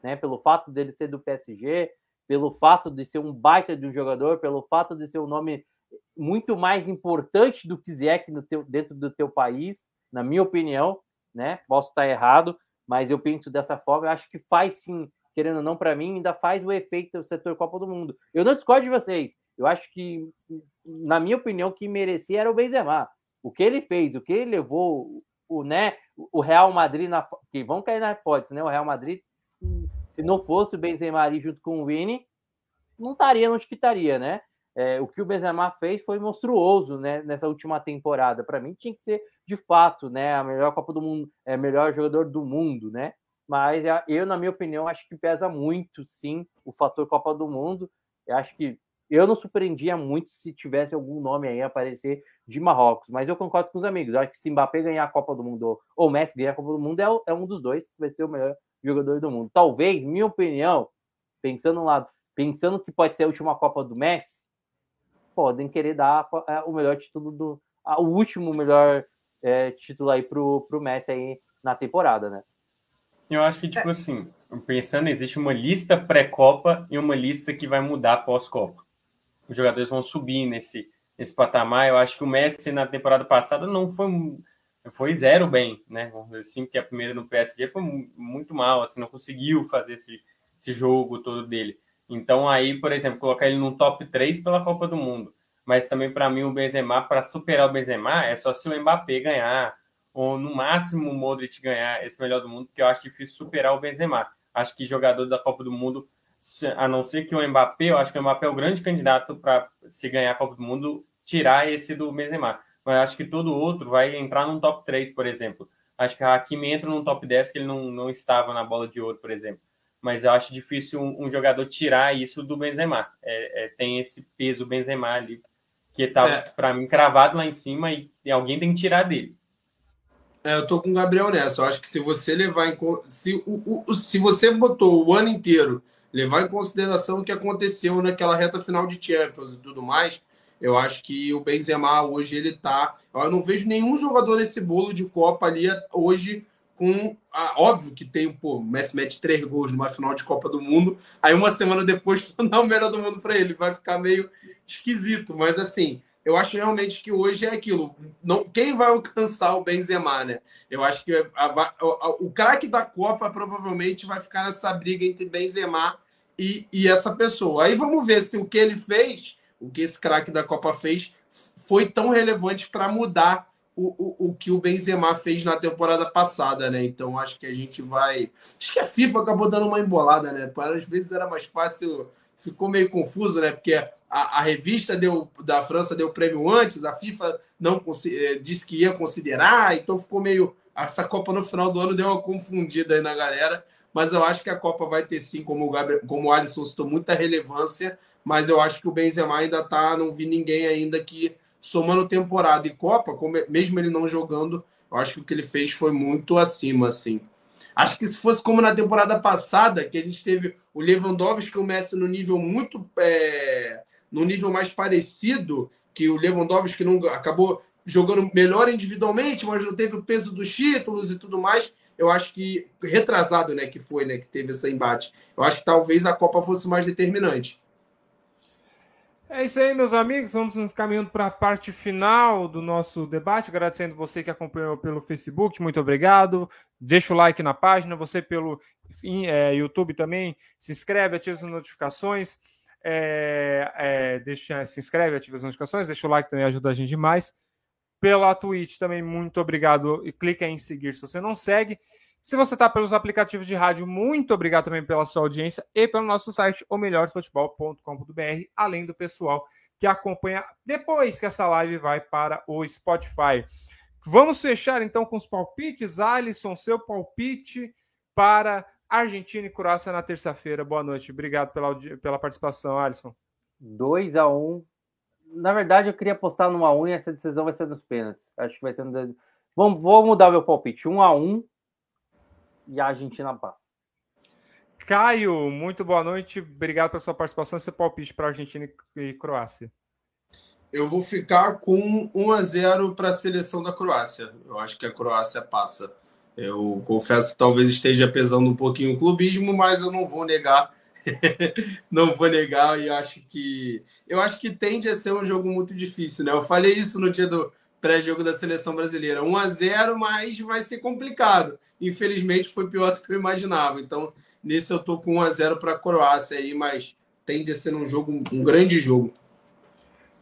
né? Pelo fato dele ser do PSG, pelo fato de ser um baita de um jogador, pelo fato de ser um nome muito mais importante do que Ziyech no teu, dentro do teu país, na minha opinião, né? Posso estar errado, mas eu penso dessa forma. Eu acho que faz sim querendo ou não, para mim, ainda faz o efeito do setor Copa do Mundo. Eu não discordo de vocês. Eu acho que, na minha opinião, que merecia era o Benzema. O que ele fez, o que ele levou, o, né, o Real Madrid na. Que vão cair na hipótese, né? O Real Madrid, se não fosse o Benzema ali junto com o Vini, não estaria onde que estaria, né? É, o que o Benzema fez foi monstruoso né, nessa última temporada. Para mim, tinha que ser de fato né, a melhor Copa do Mundo, é, melhor jogador do mundo, né? Mas eu, na minha opinião, acho que pesa muito, sim, o fator Copa do Mundo. Eu acho que eu não surpreendia muito se tivesse algum nome aí aparecer de Marrocos, mas eu concordo com os amigos. Eu acho que se Mbappé ganhar a Copa do Mundo ou Messi ganhar a Copa do Mundo, é, é um dos dois que vai ser o melhor jogador do mundo. Talvez, minha opinião, pensando no lado, pensando que pode ser a última Copa do Messi, podem querer dar é, o melhor título do. o último melhor é, título aí pro, pro Messi aí na temporada, né? Eu acho que, tipo assim, pensando, existe uma lista pré-Copa e uma lista que vai mudar pós-Copa. Os jogadores vão subir nesse, nesse patamar. Eu acho que o Messi na temporada passada não foi foi zero bem, né? Vamos dizer assim, porque a primeira no PSG foi muito mal, assim, não conseguiu fazer esse, esse jogo todo dele. Então aí, por exemplo, colocar ele no top 3 pela Copa do Mundo. Mas também para mim o Benzema para superar o Benzema é só se o Mbappé ganhar ou no máximo o Modric ganhar esse melhor do mundo, porque eu acho difícil superar o Benzema. Acho que jogador da Copa do Mundo, a não ser que o Mbappé, eu acho que o Mbappé é o grande candidato para se ganhar a Copa do Mundo, tirar esse do Benzema mas acho que todo outro vai entrar num top 3, por exemplo. Acho que a Hakimi entra num top 10 que ele não, não estava na bola de ouro, por exemplo. Mas eu acho difícil um, um jogador tirar isso do Benzema. É, é, tem esse peso Benzema ali, que está, é. para mim, cravado lá em cima e, e alguém tem que tirar dele. É, eu tô com o Gabriel nessa. Eu acho que se você levar em se, o, o, se você botou o ano inteiro, levar em consideração o que aconteceu naquela reta final de Champions e tudo mais, eu acho que o Benzema hoje ele tá. Eu não vejo nenhum jogador nesse bolo de Copa ali hoje com. Ah, óbvio que tem, pô, o Messi mete três gols numa final de Copa do Mundo. Aí uma semana depois não é o melhor do mundo para ele. Vai ficar meio esquisito. Mas assim, eu acho realmente que hoje é aquilo. Não, quem vai alcançar o Benzema, né? Eu acho que a, a, a, o craque da Copa provavelmente vai ficar nessa briga entre Benzema e, e essa pessoa. Aí vamos ver se o que ele fez o que esse craque da Copa fez foi tão relevante para mudar o, o, o que o Benzema fez na temporada passada, né? Então acho que a gente vai. Acho que a FIFA acabou dando uma embolada, né? Às vezes era mais fácil, ficou meio confuso, né? Porque a, a revista deu, da França deu prêmio antes, a FIFA não eh, disse que ia considerar, então ficou meio. Essa Copa no final do ano deu uma confundida aí na galera, mas eu acho que a Copa vai ter sim, como o, Gabriel, como o Alisson citou, muita relevância mas eu acho que o Benzema ainda tá, não vi ninguém ainda que somando temporada e Copa, como, mesmo ele não jogando, eu acho que o que ele fez foi muito acima, assim. Acho que se fosse como na temporada passada, que a gente teve o Lewandowski e o Messi no nível muito é, no nível mais parecido, que o Lewandowski não acabou jogando melhor individualmente, mas não teve o peso dos títulos e tudo mais. Eu acho que retrasado, né, que foi, né, que teve esse embate. Eu acho que talvez a Copa fosse mais determinante. É isso aí, meus amigos. Vamos nos caminhando para a parte final do nosso debate. Agradecendo você que acompanhou pelo Facebook, muito obrigado. Deixa o like na página. Você pelo é, YouTube também. Se inscreve, ativa as notificações. É, é, deixa, se inscreve, ativa as notificações. Deixa o like também, ajuda a gente demais. Pela Twitch também, muito obrigado. E clica em seguir se você não segue. Se você está pelos aplicativos de rádio, muito obrigado também pela sua audiência e pelo nosso site, o melhorfutebol.com.br, além do pessoal que acompanha depois que essa live vai para o Spotify. Vamos fechar então com os palpites. Alisson, seu palpite para Argentina e Croácia na terça-feira. Boa noite. Obrigado pela, pela participação, Alisson. 2 a 1 um. Na verdade, eu queria apostar no 1 e essa decisão vai ser dos pênaltis. Acho que vai ser no... Vou mudar meu palpite. 1 um a 1 e a Argentina passa. Caio, muito boa noite. Obrigado pela sua participação seu palpite para Argentina e Croácia. Eu vou ficar com 1 a 0 para a seleção da Croácia. Eu acho que a Croácia passa. Eu confesso que talvez esteja pesando um pouquinho o clubismo, mas eu não vou negar. não vou negar e acho que eu acho que tende a ser um jogo muito difícil, né? Eu falei isso no dia do pré-jogo da seleção brasileira. 1 a 0 mas vai ser complicado. Infelizmente foi pior do que eu imaginava. Então, nesse eu tô com 1 a 0 para a Croácia aí, mas tende a ser um jogo, um grande jogo.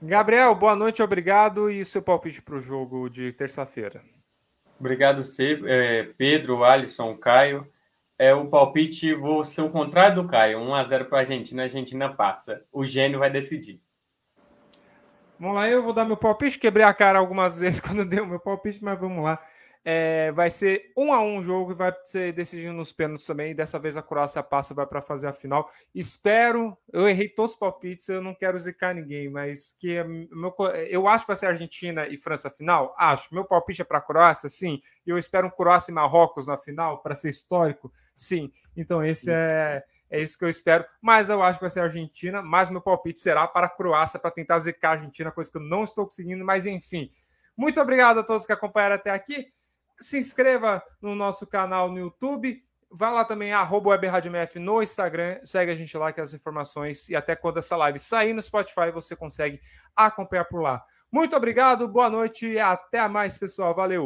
Gabriel, boa noite, obrigado. E seu palpite para o jogo de terça-feira? Obrigado, é, Pedro, Alisson, Caio. É o palpite, vou ser o contrário do Caio. 1 a 0 para a Argentina, a Argentina passa. O gênio vai decidir. Vamos lá, eu vou dar meu palpite. Quebrei a cara algumas vezes quando dei o meu palpite, mas vamos lá. É, vai ser um a um jogo e vai ser decidido nos pênaltis também. E dessa vez a Croácia passa vai para fazer a final. Espero. Eu errei todos os palpites, eu não quero zicar ninguém, mas que meu, eu acho que vai ser Argentina e França final. Acho. Meu palpite é para a Croácia, sim. Eu espero um Croácia e Marrocos na final para ser histórico, sim. Então esse é É isso que eu espero. Mas eu acho que vai ser a Argentina. Mas meu palpite será para a Croácia, para tentar zicar a Argentina, coisa que eu não estou conseguindo. Mas enfim. Muito obrigado a todos que acompanharam até aqui. Se inscreva no nosso canal no YouTube. Vá lá também, arroba no Instagram. Segue a gente lá que as informações e até quando essa live sair no Spotify, você consegue acompanhar por lá. Muito obrigado, boa noite e até mais, pessoal. Valeu!